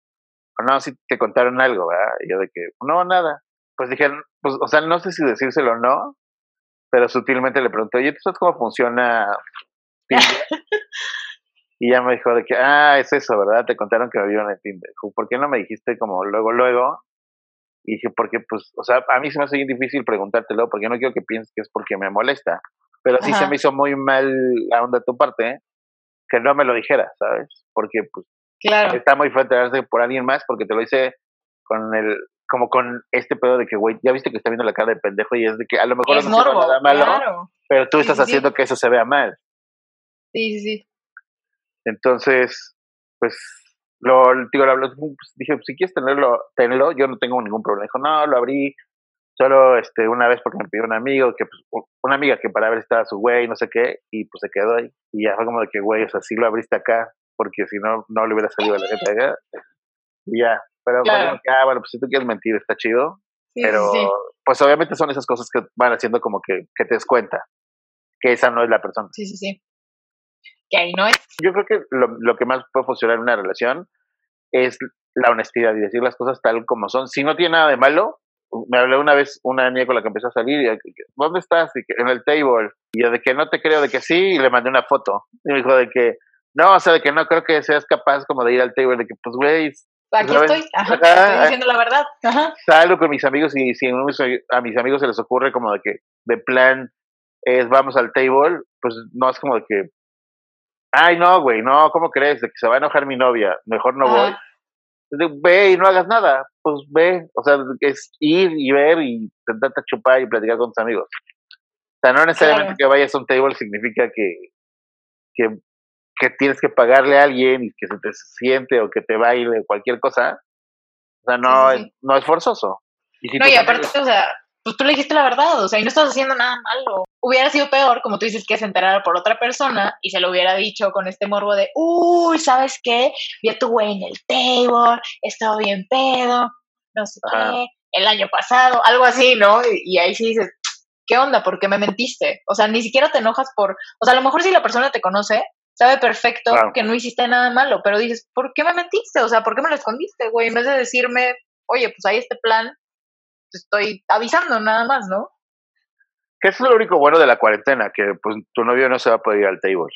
no, si te contaron algo, ¿verdad? Y yo de que, no, nada. Pues dije, pues, o sea, no sé si decírselo o no, pero sutilmente le pregunté, oye, ¿tú sabes cómo funciona y ya me dijo de que, ah, es eso, ¿verdad? Te contaron que me vieron en Tinder. ¿Por qué no me dijiste como luego, luego? Y dije, porque, pues, o sea, a mí se me hace bien difícil preguntártelo, porque no quiero que pienses que es porque me molesta. Pero sí se me hizo muy mal la onda de tu parte, que no me lo dijera, ¿sabes? Porque, pues, claro. está muy fuerte darse por alguien más, porque te lo hice con el, como con este pedo de que, güey, ya viste que está viendo la cara de pendejo y es de que a lo mejor no morbo, nada malo, pero tú estás haciendo que eso se vea mal. Sí, sí, sí. Entonces, pues, lo, digo, lo, pues, dije, si quieres tenerlo, tenlo, yo no tengo ningún problema. Dijo, no, lo abrí solo este una vez porque me pidió un amigo, que pues, una amiga que para ver estaba su güey, no sé qué, y pues se quedó ahí. Y ya fue como de que, güey, o sea, sí lo abriste acá, porque si no, no le hubiera salido a la gente acá. Y ya, pero bueno, ah, bueno, pues si tú quieres mentir, está chido. pero, pues obviamente son esas cosas que van haciendo como que, que te des cuenta que esa no es la persona. Sí, sí, sí que ahí no es. Yo creo que lo, lo que más puede funcionar en una relación es la honestidad y decir las cosas tal como son. Si no tiene nada de malo, me habló una vez una niña con la que empezó a salir y ¿dónde estás? Y en el table. Y yo de que no te creo, de que sí, y le mandé una foto. Y me dijo de que no, o sea, de que no creo que seas capaz como de ir al table, de que pues güey. Aquí estoy, Ajá, estoy diciendo la verdad. Ajá. Salgo con mis amigos y si a mis amigos se les ocurre como de que de plan es vamos al table, pues no es como de que ay, no, güey, no, ¿cómo crees? De que se va a enojar mi novia, mejor no voy. ve y no hagas nada, pues ve, o sea, es ir y ver y intentarte chupar y platicar con tus amigos. O sea, no necesariamente que vayas a un table significa que, que, que, tienes que pagarle a alguien y que se te siente o que te baile cualquier cosa. O sea, no, Es, no es forzoso. Y no, y aparte, o sea, pues tú le dijiste la verdad, o sea, y no estás haciendo nada malo. Hubiera sido peor, como tú dices, que se enterara por otra persona y se lo hubiera dicho con este morbo de, uy, ¿sabes qué? Vi a tu güey en el table, estaba bien pedo, no sé qué, el año pasado, algo así, ¿no? Y, ahí sí dices, ¿qué onda? ¿Por qué me mentiste? O sea, ni siquiera te enojas por, o sea, a lo mejor si la persona te conoce, sabe perfecto que no hiciste nada malo, pero dices, ¿por qué me mentiste? O sea, ¿por qué me lo escondiste, güey? En vez de decirme, oye, pues hay este plan, estoy avisando nada más, ¿no? Que eso es lo único bueno de la cuarentena, que pues tu novio no se va a poder ir al table.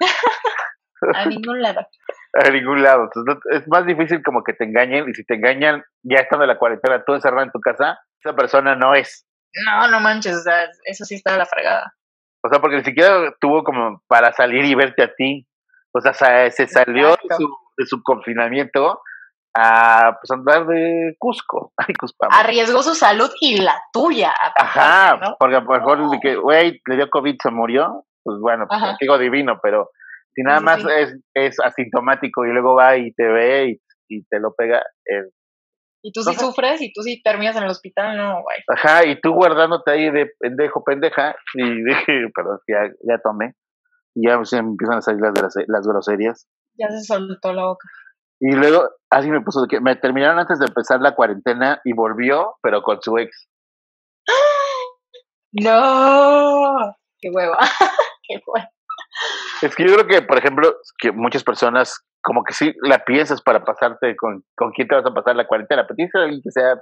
a ningún lado. a ningún lado. es más difícil como que te engañen y si te engañan ya estando en la cuarentena, tú encerrado en tu casa, esa persona no es. No, no manches, o sea, eso sí está de la fregada. O sea, porque ni siquiera tuvo como para salir y verte a ti. O sea, se salió de su, de su confinamiento a pues andar de Cusco. Arriesgó su salud y la tuya. Ajá, porque a lo mejor que, güey, le dio COVID, se murió, pues bueno, pues digo divino, pero si nada más Es, es asintomático y luego va y te ve y, y te lo pega, y tú sí sufres y tú sí terminas en el hospital, no, güey. Ajá, y tú guardándote ahí de pendejo, pendeja, y dije, perdón, ya, ya tomé, y ya se empiezan a salir las, las groserías. Ya se soltó la boca. Y luego, así me puso de que me terminaron antes de empezar la cuarentena y volvió, pero con su ex. No, qué hueva, qué hueva. Es que yo creo que, por ejemplo, que muchas personas como que sí la piensas para pasarte con, con quién te vas a pasar la cuarentena, pero tienes que alguien que sea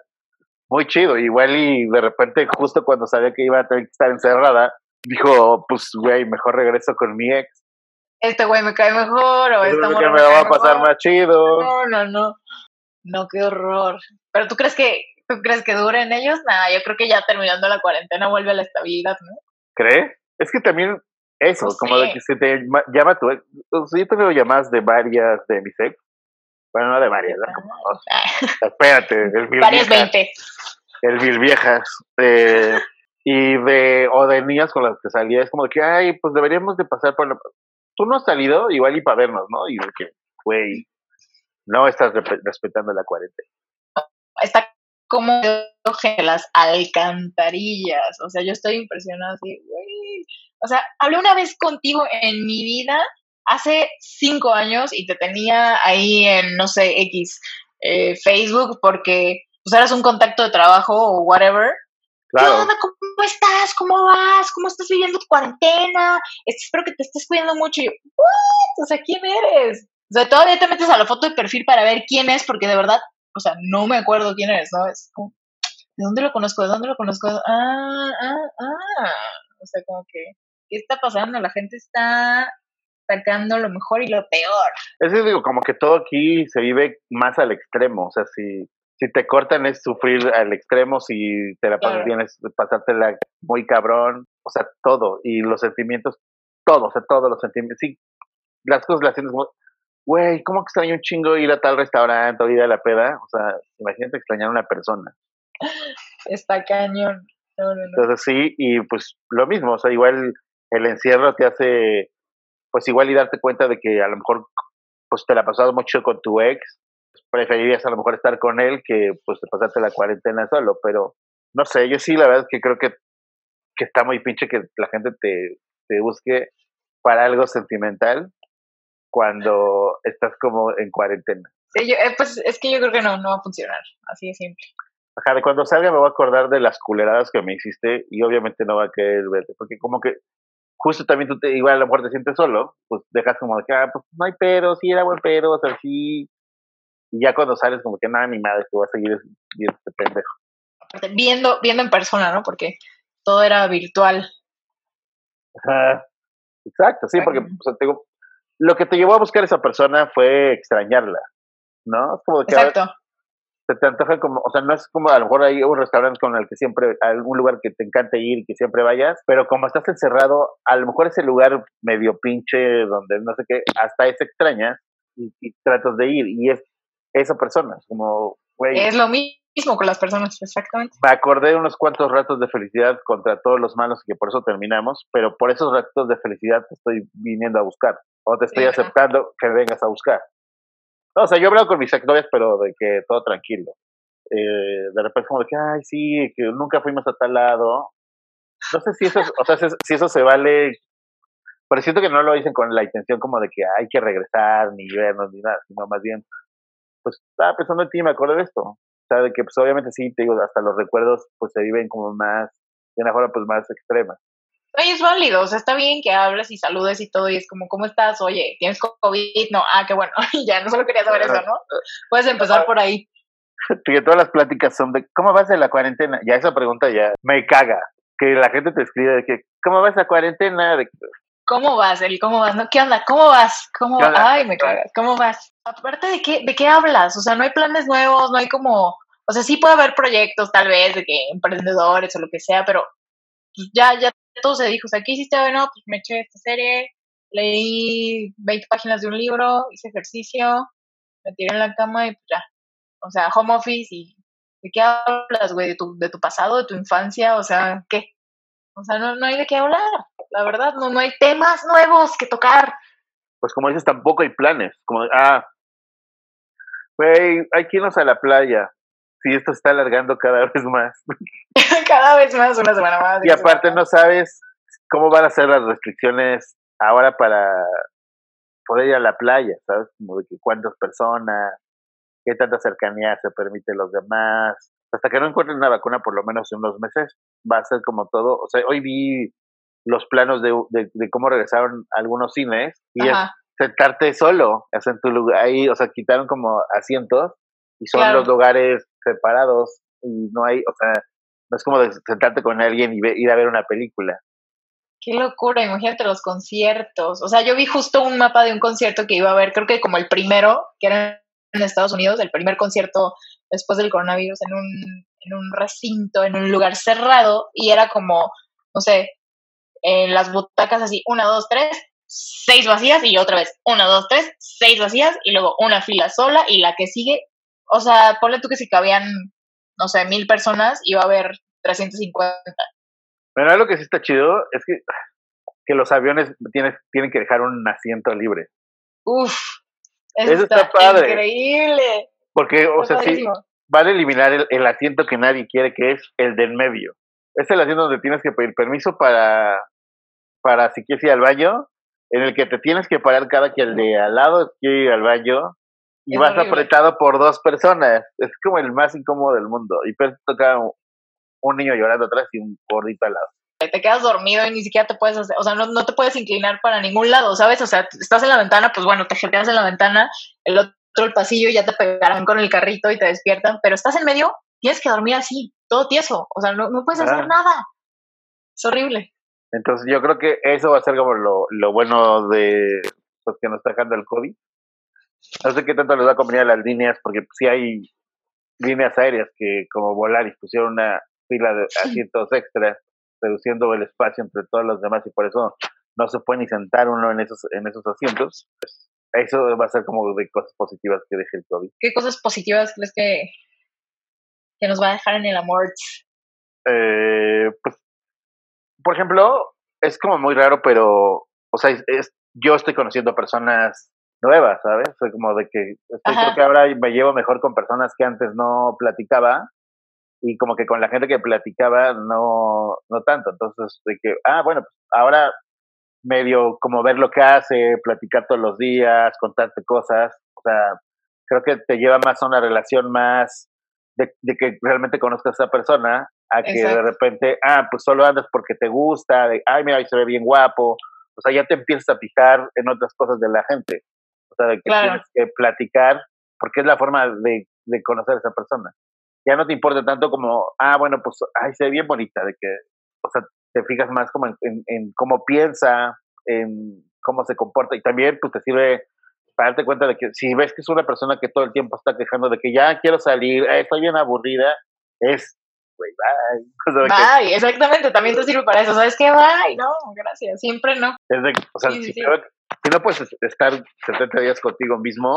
muy chido, igual y de repente justo cuando sabía que iba a tener que estar encerrada, dijo, pues güey, mejor regreso con mi ex este güey me cae mejor o esta que me va a pasar más chido. No, no, no. No, qué horror. Pero tú crees que tú crees que duren ellos? Nada, yo creo que ya terminando la cuarentena vuelve a la estabilidad, ¿no? ¿Crees? Es que también eso, como de que se te llama tu ex. yo tengo llamadas de varias de mis ex. Bueno, no de varias, ¿no? Como, espérate, el mil Varias veinte. El mil viejas. Eh, y de, o de niñas con las que salía, es como de que, ay, pues deberíamos de pasar por la, tú no has salido igual y para vernos, ¿no? Y de que, güey, no estás respetando la cuarentena. Está como las alcantarillas. O sea, yo estoy impresionada así, güey. O sea, hablé una vez contigo en mi vida hace cinco años y te tenía ahí en, no sé, X, eh, Facebook porque pues eras un contacto de trabajo o whatever. Claro. ¿Cómo estás? ¿Cómo vas? ¿Cómo estás viviendo tu cuarentena? Espero que te estés cuidando mucho. Y yo, ¿what? O sea, ¿quién eres? O sea, todavía te metes a la foto de perfil para ver quién es, porque de verdad, o sea, no me acuerdo quién eres, ¿no? Es como, ¿de dónde lo conozco? ¿De dónde lo conozco? Ah, ah, ah. O sea, como que, ¿qué está pasando? La gente está sacando lo mejor y lo peor. Es decir, digo, como que todo aquí se vive más al extremo. O sea, si, si te cortan es sufrir al extremo, si te la pasas bien es pasártela muy cabrón. O sea, todo. Y los sentimientos, todo, o sea, todos los sentimientos. Sí, las cosas las sientes como, güey, ¿cómo que extraño un chingo ir a tal restaurante o ir a la peda? O sea, imagínate extrañar a una persona. Está cañón. Entonces sí, y pues lo mismo, o sea, igual el encierro te hace, pues igual y darte cuenta de que a lo mejor pues te la pasado mucho con tu ex, preferirías a lo mejor estar con él que pues pasarte la cuarentena solo, pero no sé, yo sí la verdad es que creo que, que está muy pinche que la gente te, te busque para algo sentimental cuando estás como en cuarentena. Sí, yo, eh, pues es que yo creo que no, no va a funcionar, así de simple. Ajá, de cuando salga me voy a acordar de las culeradas que me hiciste y obviamente no va a querer verte, porque como que justo también tú te, igual a lo mejor te sientes solo, pues dejas como de que, ah, pues no hay pero, sí era buen pero, o sea, sí. Y ya cuando sales como que nada, ni madre, que voy a seguir viendo este pendejo. Viendo, viendo en persona, ¿no? Porque todo era virtual. Ajá. Exacto, sí, porque o sea, lo que te llevó a buscar a esa persona fue extrañarla, ¿no? Es como que Exacto se te antoja como, o sea, no es como a lo mejor hay un restaurante con el que siempre, algún lugar que te encante ir, que siempre vayas, pero como estás encerrado, a lo mejor ese lugar medio pinche, donde no sé qué, hasta es extraña y, tratas de ir, y es esa persona, como, güey. Es lo mismo con las personas, exactamente. Me acordé de unos cuantos ratos de felicidad contra todos los malos y que por eso terminamos, pero por esos ratos de felicidad te estoy viniendo a buscar, o te estoy aceptando que vengas a buscar. No, o sea, yo he hablado con mis exnovias, pero de que todo tranquilo. Eh, de repente como de que, ay, sí, que nunca fuimos a tal lado. No sé si eso, o sea, si eso se vale, pero siento que no lo dicen con la intención como de que hay que regresar, ni vernos, ni nada, sino más bien, pues estaba pensando en ti y me acuerdo de esto. O sea, de que pues obviamente sí, te digo, hasta los recuerdos pues se viven como más, de una forma pues más extrema. Es válido, o sea, está bien que hables y saludes y todo, y es como, ¿cómo estás? Oye, ¿tienes COVID? No, ah, qué bueno, ya, no solo quería saber eso, ¿no? Puedes empezar por ahí. Que todas las pláticas son de, ¿cómo vas de la cuarentena? Ya esa pregunta ya me caga, que la gente te escribe de que, ¿cómo vas a cuarentena? De, ¿Cómo vas, Eli? ¿Cómo vas? ¿No? ¿Qué onda? ¿Cómo vas? ¿Cómo Ay, me cagas. ¿Cómo vas? Aparte de qué, de qué hablas, o sea, no hay planes nuevos, no hay como, o sea, sí puede haber proyectos tal vez de que emprendedores o lo que sea, pero pues, ya, ya todo se dijo, o sea, ¿qué hiciste hoy? No, pues me eché esta serie, leí 20 páginas de un libro, hice ejercicio, me tiré en la cama y pues ya. O sea, home office y ¿de qué hablas, güey? ¿De tu, ¿De tu pasado, de tu infancia? O sea, ¿qué? O sea, no, no hay de qué hablar, la verdad, no, no hay temas nuevos que tocar. Pues como dices, tampoco hay planes, como, ah, güey, hay que irnos a la playa, si esto está alargando cada vez más. cada vez más, una semana más. Y aparte no sabes cómo van a ser las restricciones ahora para poder ir a la playa, ¿sabes? Como de que cuántas personas, qué tanta cercanía se permite los demás. Hasta que no encuentren una vacuna, por lo menos en unos meses, va a ser como todo. O sea, hoy vi los planos de, de, cómo regresaron algunos cines y es sentarte solo, en tu lugar, ahí, o sea, quitaron como asientos y son los lugares separados y no hay, o sea, no es como de sentarte con alguien y ir a ver una película. Qué locura, imagínate los conciertos. O sea, yo vi justo un mapa de un concierto que iba a ver, creo que como el primero, que era en Estados Unidos, el primer concierto después del coronavirus en un, en un recinto, en un lugar cerrado, y era como, no sé, en las butacas así, una, dos, tres, seis vacías, y otra vez, una, dos, tres, seis vacías, y luego una fila sola, y la que sigue, o sea, ponle tú que si cabían, no sé, mil personas, iba a haber 350. Pero algo que sí está chido es que, que los aviones tienen, tienen que dejar un asiento libre. Uf, eso, está, padre. increíble. Porque, o sea, sí, van a eliminar el, el, asiento que nadie quiere, que es el del medio. Es el asiento donde tienes que pedir permiso para, para si quieres ir al baño, en el que te tienes que parar cada que el de al lado quiere ir al baño, y vas apretado por dos personas. Es como el más incómodo del mundo. Y pero toca un niño llorando atrás y un gordito al lado. te quedas dormido y ni siquiera te puedes hacer, o sea, no, no te puedes inclinar para ningún lado, ¿sabes? O sea, estás en la ventana, pues bueno, te jeteas en la ventana, el otro el pasillo ya te pegarán con el carrito y te despiertan, pero estás en medio, tienes que dormir así, todo tieso, o sea, no, no puedes hacer nada. Es horrible. Entonces yo creo que eso va a ser como lo, lo bueno de pues, que nos está dejando el COVID. No sé qué tanto les va a convenir a las líneas, porque si hay líneas aéreas que como Volaris pusieron una fila de asientos extras, reduciendo el espacio entre todos los demás y por eso no se puede ni sentar uno en esos, en esos asientos. Pues, eso va a ser como de cosas positivas que deje el COVID. ¿Qué cosas positivas crees que, que nos va a dejar en el amor? Eh, pues, por ejemplo, es como muy raro, pero, o sea, es, yo estoy conociendo personas nuevas, ¿sabes? Soy como de que estoy, creo que ahora me llevo mejor con personas que antes no platicaba y como que con la gente que platicaba no, no tanto. Entonces, de que, ah, bueno, pues ahora medio como ver lo que hace, platicar todos los días, contarte cosas, o sea, creo que te lleva más a una relación más de, que realmente conozcas a esa persona, a que de repente, ah, pues solo andas porque te gusta, de, ay, mira, ahí se ve bien guapo, o sea, ya te empiezas a fijar en otras cosas de la gente, o sea, de que tienes que platicar, porque es la forma de, de conocer a esa persona. Ya no te importa tanto como, ah, bueno, pues, ay, se ve bien bonita, de que, o sea, te fijas más como en, en, cómo piensa, en cómo se comporta y también pues te sirve para darte cuenta de que si ves que es una persona que todo el tiempo está quejando de que ya quiero salir, eh, estoy bien aburrida, es, güey, bye. bye, exactamente, también te sirve para eso, ¿sabes qué? Bye, no, gracias, siempre no. o sea, si, no puedes estar 70 días contigo mismo,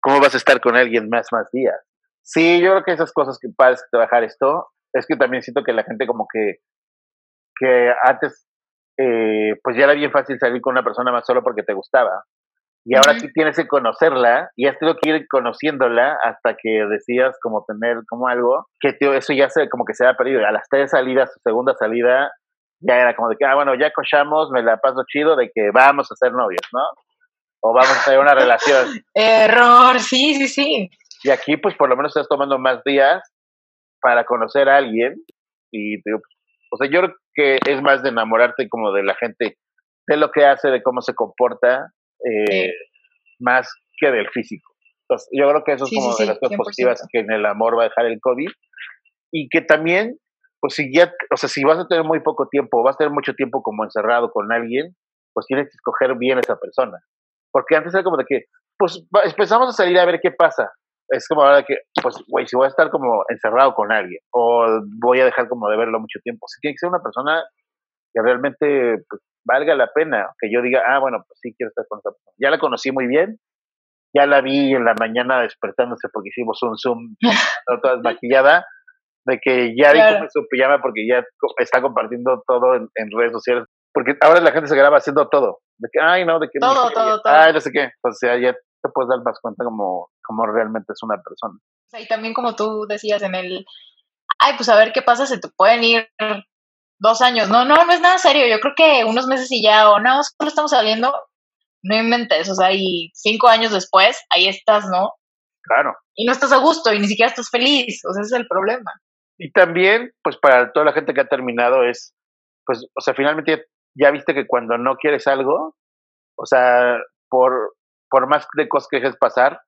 ¿cómo vas a estar con alguien más, más días? Sí, yo creo que esas cosas que puedes trabajar esto, es que también siento que la gente como que que antes eh, pues ya era bien fácil salir con una persona más solo porque te gustaba. Y ahora sí tienes que conocerla y has tenido que ir conociéndola hasta que decidas como tener como algo, que eso ya se como que se ha perdido. A las tres salidas, su segunda salida, ya era como de que, ah, bueno, ya cochamos, me la paso chido de que vamos a ser novios, ¿no? O vamos a tener una relación. Error, sí, sí, sí. Y aquí pues por lo menos estás tomando más días para conocer a alguien y digo, o sea, yo creo que es más de enamorarte como de la gente, de lo que hace, de cómo se comporta, eh, más que del físico. Entonces, yo creo que eso es como de las cosas positivas que en el amor va a dejar el COVID. Y que también, pues si ya, o sea, si vas a tener muy poco tiempo, vas a tener mucho tiempo como encerrado con alguien, pues tienes que escoger bien esa persona. Porque antes era como de que, pues empezamos a salir a ver qué pasa es como ahora que, pues, güey, si voy a estar como encerrado con alguien o voy a dejar como de verlo mucho tiempo, si tiene que ser una persona que realmente pues, valga la pena, que yo diga, ah, bueno, pues sí quiero estar con esa persona. Ya la conocí muy bien, ya la vi en la mañana despertándose porque hicimos un Zoom, toda maquillada, de que ya claro. dijo su pijama porque ya está compartiendo todo en, redes sociales. Porque ahora la gente se graba haciendo todo. De que, ay, no, de que. Todo, todo, todo. Ay, no sé qué. O sea, ya te puedes dar más cuenta como, como realmente es una persona. Y también como tú decías en el, ay, pues a ver qué pasa, se te pueden ir dos años. No, no, no es nada serio. Yo creo que unos meses y ya, o no, solo estamos saliendo, no inventes. O sea, y cinco años después, ahí estás, ¿no? Claro. Y no estás a gusto y ni siquiera estás feliz. O sea, ese es el problema. Y también, pues para toda la gente que ha terminado es, pues, o sea, finalmente ya viste que cuando no quieres algo, o sea, por, por más de cosas que dejes pasar,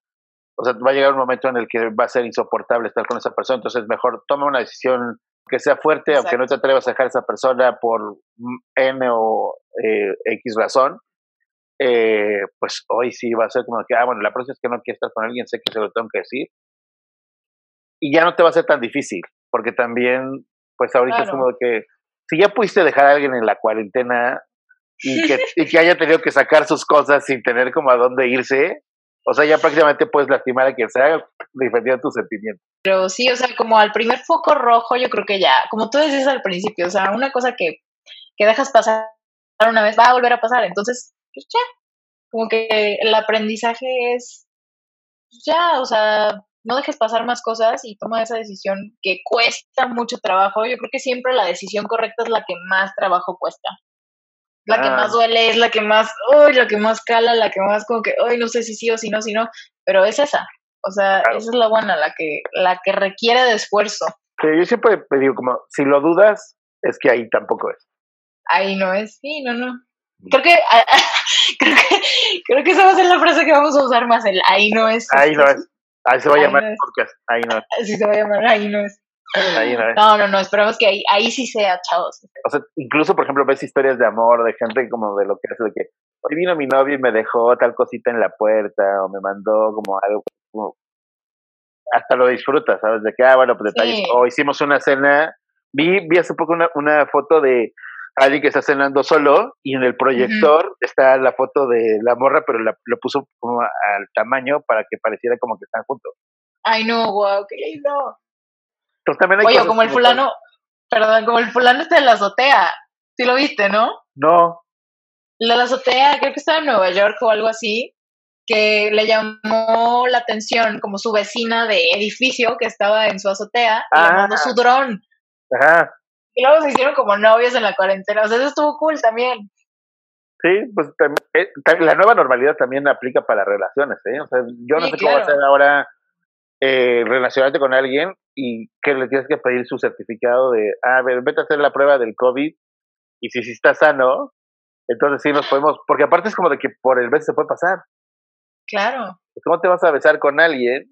o sea, va a llegar un momento en el que va a ser insoportable estar con esa persona, entonces mejor toma una decisión que sea fuerte, aunque no te atrevas a dejar a esa persona por N o eh, X razón, eh, pues hoy sí va a ser como que, ah, bueno, la próxima es que no quiero estar con alguien, sé que se lo tengo que decir. Y ya no te va a ser tan difícil, porque también, pues ahorita es como que, si ya pudiste dejar a alguien en la cuarentena, y que, y que haya tenido que sacar sus cosas sin tener como a dónde irse, o sea, ya prácticamente puedes lastimar a quien sea defendiendo tus sentimientos. Pero sí, o sea, como al primer foco rojo, yo creo que ya, como tú decías al principio, o sea, una cosa que, que dejas pasar una vez va a volver a pasar, entonces, pues ya, como que el aprendizaje es, pues ya, o sea, no dejes pasar más cosas y toma esa decisión que cuesta mucho trabajo. Yo creo que siempre la decisión correcta es la que más trabajo cuesta la que más duele, es la que más, uy, la que más cala, la que más como que, uy, no sé si sí o si no, si no, pero es esa. O sea, esa es la buena, la que, la que requiere de esfuerzo. yo siempre digo como, si lo dudas, es que ahí tampoco es. ahí no es, sí, no, no. Creo que, creo que, creo que esa va a ser la frase que vamos a usar más, el ahí no es. Ahí no es. Ahí se va a llamar el podcast, ahí no es. Así se va a llamar, ahí no es. Ahí no, es. no, no, no, esperamos que ahí, ahí sí sea, chavos. O sea, incluso, por ejemplo, ves historias de amor de gente como de lo que hace, de que hoy vino mi novio y me dejó tal cosita en la puerta, o me mandó como algo, como, hasta lo disfrutas, ¿sabes? De que, ah, bueno, pues detalles, o hicimos una cena, vi, vi hace poco una, una foto de alguien que está cenando solo y en el proyector está la foto de la morra, pero la, lo puso como al tamaño para que pareciera como que están juntos. Ay, no, guau, qué lindo. Entonces también hay Oye, como el fulano, perdón, como el fulano este de la azotea. Sí lo viste, ¿no? No, La azotea, creo que estaba en Nueva York o algo así, que le llamó la atención como su vecina de edificio que estaba en su azotea y le Ah. mandó su dron. ajá, Y luego se hicieron como novios en la cuarentena. O sea, eso estuvo cool también. sí, pues eh, la nueva normalidad también aplica para relaciones, ¿eh? O sea, yo no Sí, sé cómo claro. hacer ahora eh, relacionarte con alguien y que le tienes que pedir su certificado de, a ver, vete a hacer la prueba del COVID y si sí está sano, entonces sí nos podemos, porque aparte es como de que por el beso se puede pasar. Claro. ¿Cómo te vas a besar con alguien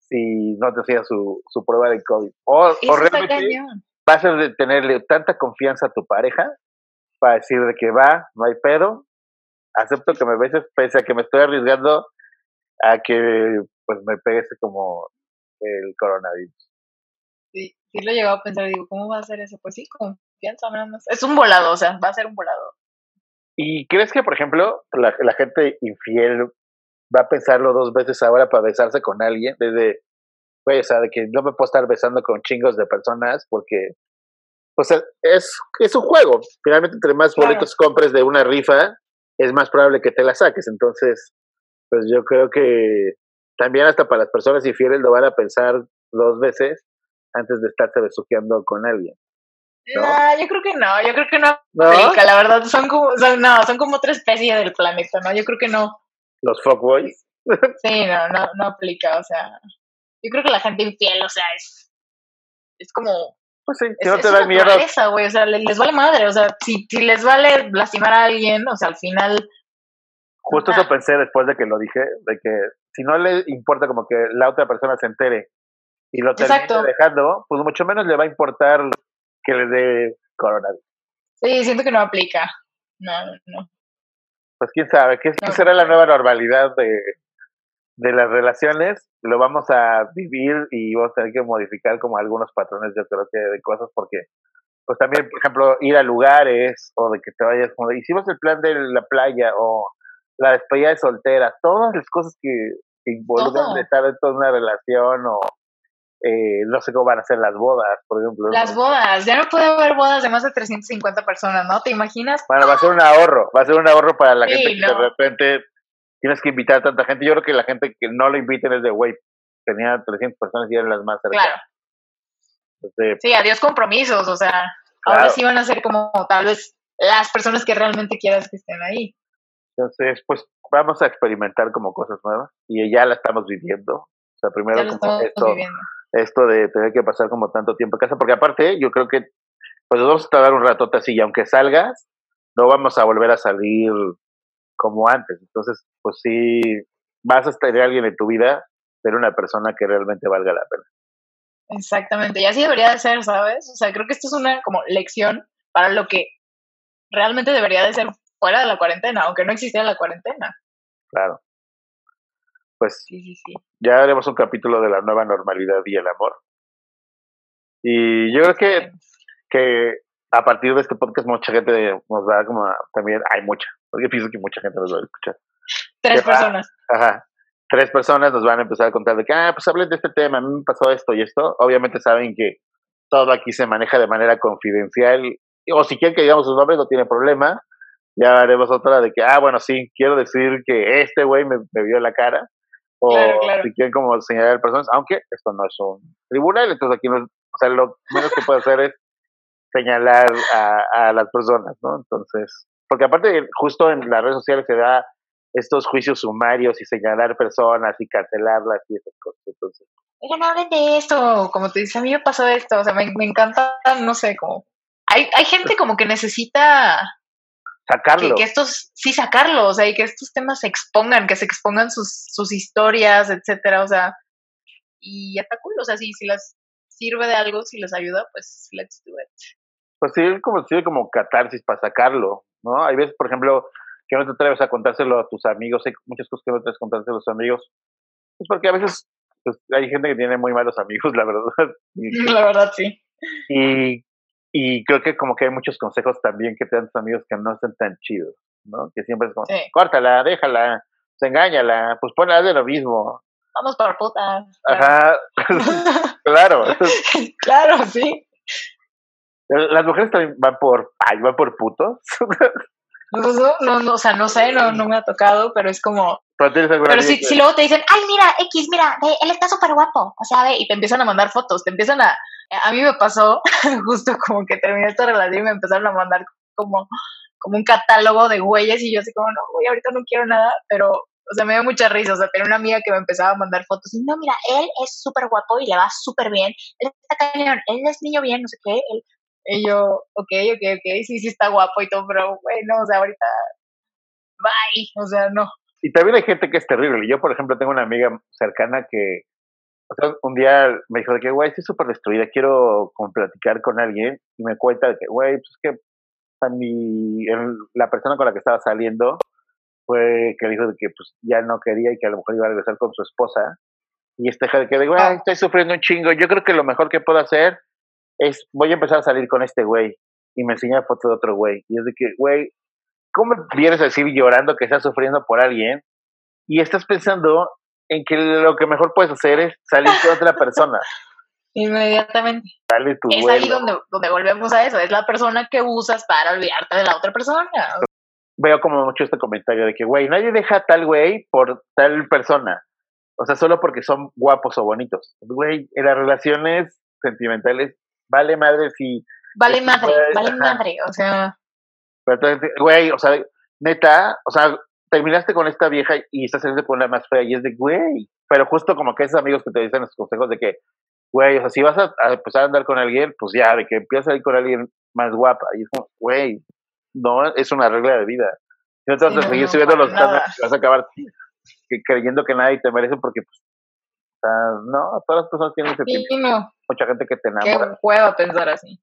si no te hacía su, su prueba de COVID? O, o realmente a de- tenerle tanta confianza a tu pareja para decir de que va, no hay pedo, acepto que me beses pese a que me estoy arriesgando a que pues me pegues como el coronavirus. Sí, sí lo he llegado a pensar. Digo, ¿cómo va a ser eso? Pues sí, confianza nada más. Es un volado, o sea, va a ser un volado. ¿Y crees que, por ejemplo, la, la gente infiel va a pensarlo dos veces ahora para besarse con alguien? Desde, pues, o sea, de que no me puedo estar besando con chingos de personas porque, pues, es, es un juego. Finalmente, entre más Claro. boletos compres de una rifa, es más probable que te la saques. Entonces, pues yo creo que también hasta para las personas infieles lo van a pensar dos veces antes de estarse besuqueando con alguien. ¿No? No, yo creo que no, yo creo que no ¿No? la verdad, son como, son, no, son como otra especie del planeta, ¿no? Yo creo que no, Los fuckboys. sí, no, no, no aplica, o sea, yo creo que la gente infiel, o sea, es, es como, Pues sí, es, no te da miedo. güey, o sea, le- les, vale madre, o sea, si, si les vale lastimar a alguien, o sea, al final, Justo eso pensé después de que lo dije, de que si no le importa como que la otra persona se entere y lo termine Exacto. dejando, pues mucho menos le va a importar que le dé coronavirus. sí, siento que no aplica, no, no. Pues quién sabe, ¿qué, qué No. será la nueva normalidad de, de las relaciones? Lo vamos a vivir y vamos a tener que modificar como algunos patrones, yo creo que de cosas, porque pues también, por ejemplo, ir a lugares o de que te vayas, como hicimos el plan de la playa o la despedida de soltera, todas las cosas que, que involucran de estar dentro de una relación o eh, no sé cómo van a ser las bodas, por ejemplo. Las ¿no? bodas, ya no puede haber bodas de más de 350 personas, ¿no? ¿Te imaginas? Bueno, va a ser un ahorro, va a ser un ahorro para la Sí, gente que de repente tienes que invitar a tanta gente. Yo creo que la gente que no lo inviten es de, güey, tenía 300 personas y eran las más cercanas. Claro. Entonces, Sí, adiós compromisos, o sea, ahora sí van a ser como tal vez las personas que realmente quieras que estén ahí. entonces, pues vamos a experimentar como cosas nuevas y ya la estamos viviendo. O sea, primero como estamos esto, viviendo. esto de tener que pasar como tanto tiempo en casa, porque aparte yo creo que pues nos vamos a tardar un ratote así y aunque salgas, no vamos a volver a salir como antes. Entonces, pues sí, vas a tener a alguien en tu vida, ser una persona que realmente valga la pena. Exactamente, y así debería de ser, ¿sabes? O sea, creo que esto es una como lección para lo que realmente debería de ser fuera de la cuarentena, aunque no existiera la cuarentena. Claro. Pues Sí, sí, sí. ya haremos un capítulo de la nueva normalidad y el amor. Y yo creo que, que a partir de este podcast mucha gente nos va como también, hay mucha, porque pienso que mucha gente nos va a escuchar. Tres personas. Ajá. Tres personas nos van a empezar a contar de que, ah, pues hablen de este tema, a mí me pasó esto y esto. Obviamente saben que todo aquí se maneja de manera confidencial, o si quieren que digamos sus nombres, no tiene problema. Ya haremos otra de que, ah, bueno, sí, quiero decir que este güey me, me vio la cara. O Claro, claro. si quieren como señalar personas, aunque esto no es un tribunal, entonces aquí no es, o sea, lo menos que puede hacer es señalar a, a las personas, ¿no? Entonces, porque aparte justo en las redes sociales se da estos juicios sumarios y señalar personas y cancelarlas y esas cosas. Entonces, Oigan, hablen de esto, como te dice, a mí me pasó esto, o sea, me, me encanta, no sé, como hay, hay gente como que necesita sacarlo. Que, estos, sí, sacarlo, o sea, y que estos temas se expongan, que se expongan sus, sus historias, etcétera, o sea, y está cool, o sea, si, si las sirve de algo, si les ayuda, pues let's do it. Pues sí, como, sirve como catarsis para sacarlo, ¿no? Hay veces, por ejemplo, que no te atreves a contárselo a tus amigos, hay muchas cosas que no te atreves a contárselo a los amigos, pues porque a veces pues, hay gente que tiene muy malos amigos, la verdad. la verdad, sí. Y, y creo que como que hay muchos consejos también que te dan tus amigos que no están tan chidos, ¿no? Que siempre es como, córtala, déjala, pues engáñala, pues ponla de lo mismo. Vamos por putas. Ajá, claro. claro, sí. Las mujeres también van por, ay, van por putos. No, no, o sea, no sé, no, no me ha tocado, pero es como... Pero, si, si, luego te dicen, ay, mira, X, mira, él está súper guapo, o sea, ve, y te empiezan a mandar fotos, te empiezan a... A mí me pasó, justo como que terminé esta relación y me empezaron a mandar como, como un catálogo de güeyes y yo así como, no, güey, ahorita no quiero nada, pero, o sea, me dio mucha risa, o sea, tenía una amiga que me empezaba a mandar fotos y, no, mira, él es súper guapo y le va súper bien, él está cañón, él es niño bien, no sé qué, él, y yo, ok, ok, ok, sí, sí está guapo y todo, pero bueno, o sea, ahorita, bye, o sea, no. Y también hay gente que es terrible. Yo, por ejemplo, tengo una amiga cercana que, o sea, un día me dijo de que, güey, estoy súper destruida, quiero como platicar con alguien, y me cuenta de que, güey, pues es que a mi, la persona con la que estaba saliendo fue que dijo de que pues ya no quería y que a lo mejor iba a regresar con su esposa. Y este de que, güey, estoy sufriendo un chingo, yo creo que lo mejor que puedo hacer es, voy a empezar a salir con este güey. Y me enseña foto de otro güey. Y es de que, güey, ¿cómo vienes a decir llorando que estás sufriendo por alguien? Y estás pensando en que lo que mejor puedes hacer es salir con otra persona. Inmediatamente. tu es ahí donde, donde volvemos a eso. Es la persona que usas para olvidarte de la otra persona. Veo como mucho este comentario de que, güey, nadie deja a tal güey por tal persona. O sea, solo porque son guapos o bonitos. Güey, en las relaciones sentimentales vale madre si... Vale madre, vale madre, o sea... Pero güey, o sea, neta, o sea, terminaste con esta vieja y estás saliendo con una más fea y es de, güey, pero justo como que esos amigos que te dicen los consejos de que, güey, o sea, si vas a, empezar a andar con alguien, pues ya, de que empiezas a ir con alguien más guapa, y es como, güey, no, es una regla de vida. no te vas a seguir subiendo los estándares vas a acabar creyendo que nadie te merece porque, pues, no, todas las personas tienen ese tiempo. Mucha gente que te enamora. Que puedo pensar así.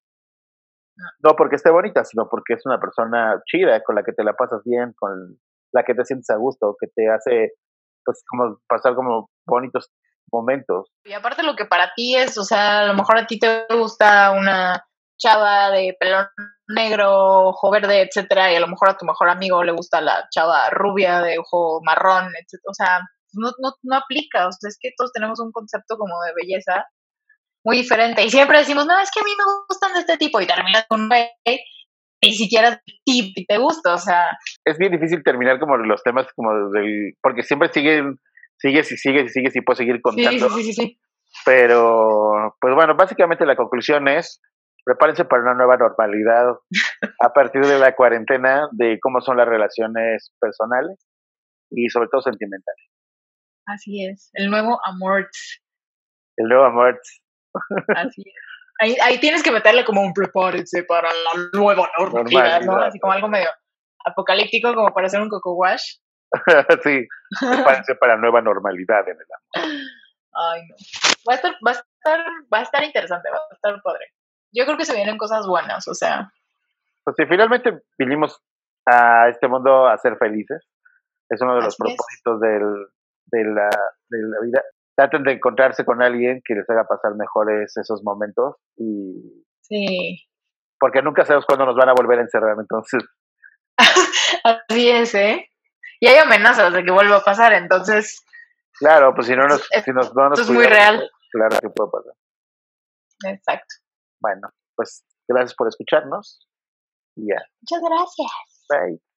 No. porque esté bonita, sino porque es una persona chida, con la que te la pasas bien, con la que te sientes a gusto, que te hace, pues, como pasar como bonitos momentos. Y aparte lo que para ti es, o sea, a lo mejor a ti te gusta una chava de pelo negro, ojo verde, etcétera, y a lo mejor a tu mejor amigo le gusta la chava rubia de ojo marrón, etcétera. O sea, no, no, no aplica. O sea, es que todos tenemos un concepto como de belleza muy diferente. Y siempre decimos, no, es que a mí me gustan de este tipo. Y terminas con un güey ni siquiera tip te gusta, o sea. Es bien difícil terminar como los temas como del. Porque siempre siguen, sigues y sigues y sigues y puedes seguir contando. Sí, sí, sí, sí. Pero, pues bueno, básicamente la conclusión es. Prepárense para una nueva normalidad a partir de la cuarentena de cómo son las relaciones personales y sobre todo sentimentales. Así es, el nuevo Amort. El nuevo Amort. Así es. Ahí, ahí, tienes que meterle como un prepárense para la nueva normalidad, ¿no? Así como algo medio apocalíptico, como para hacer un coco wash. sí, prepárense para la nueva normalidad en el amor. Ay, no. Va a estar, va a estar, va a estar interesante, va a estar padre. Yo creo que se vienen cosas buenas, o sea. Pues si finalmente vinimos a este mundo a ser felices, es uno de los propósitos del, de la, de la vida, traten de encontrarse con alguien que les haga pasar mejores esos momentos y... Sí. Porque nunca sabemos cuándo nos van a volver a encerrar, entonces... Así es, ¿eh? Y hay amenazas de que vuelva a pasar, entonces... Claro, pues si no nos... si nos, no nos es muy real. Claro que puede pasar. Exacto. Bueno, pues gracias por escucharnos. Y ya. Muchas gracias. Bye.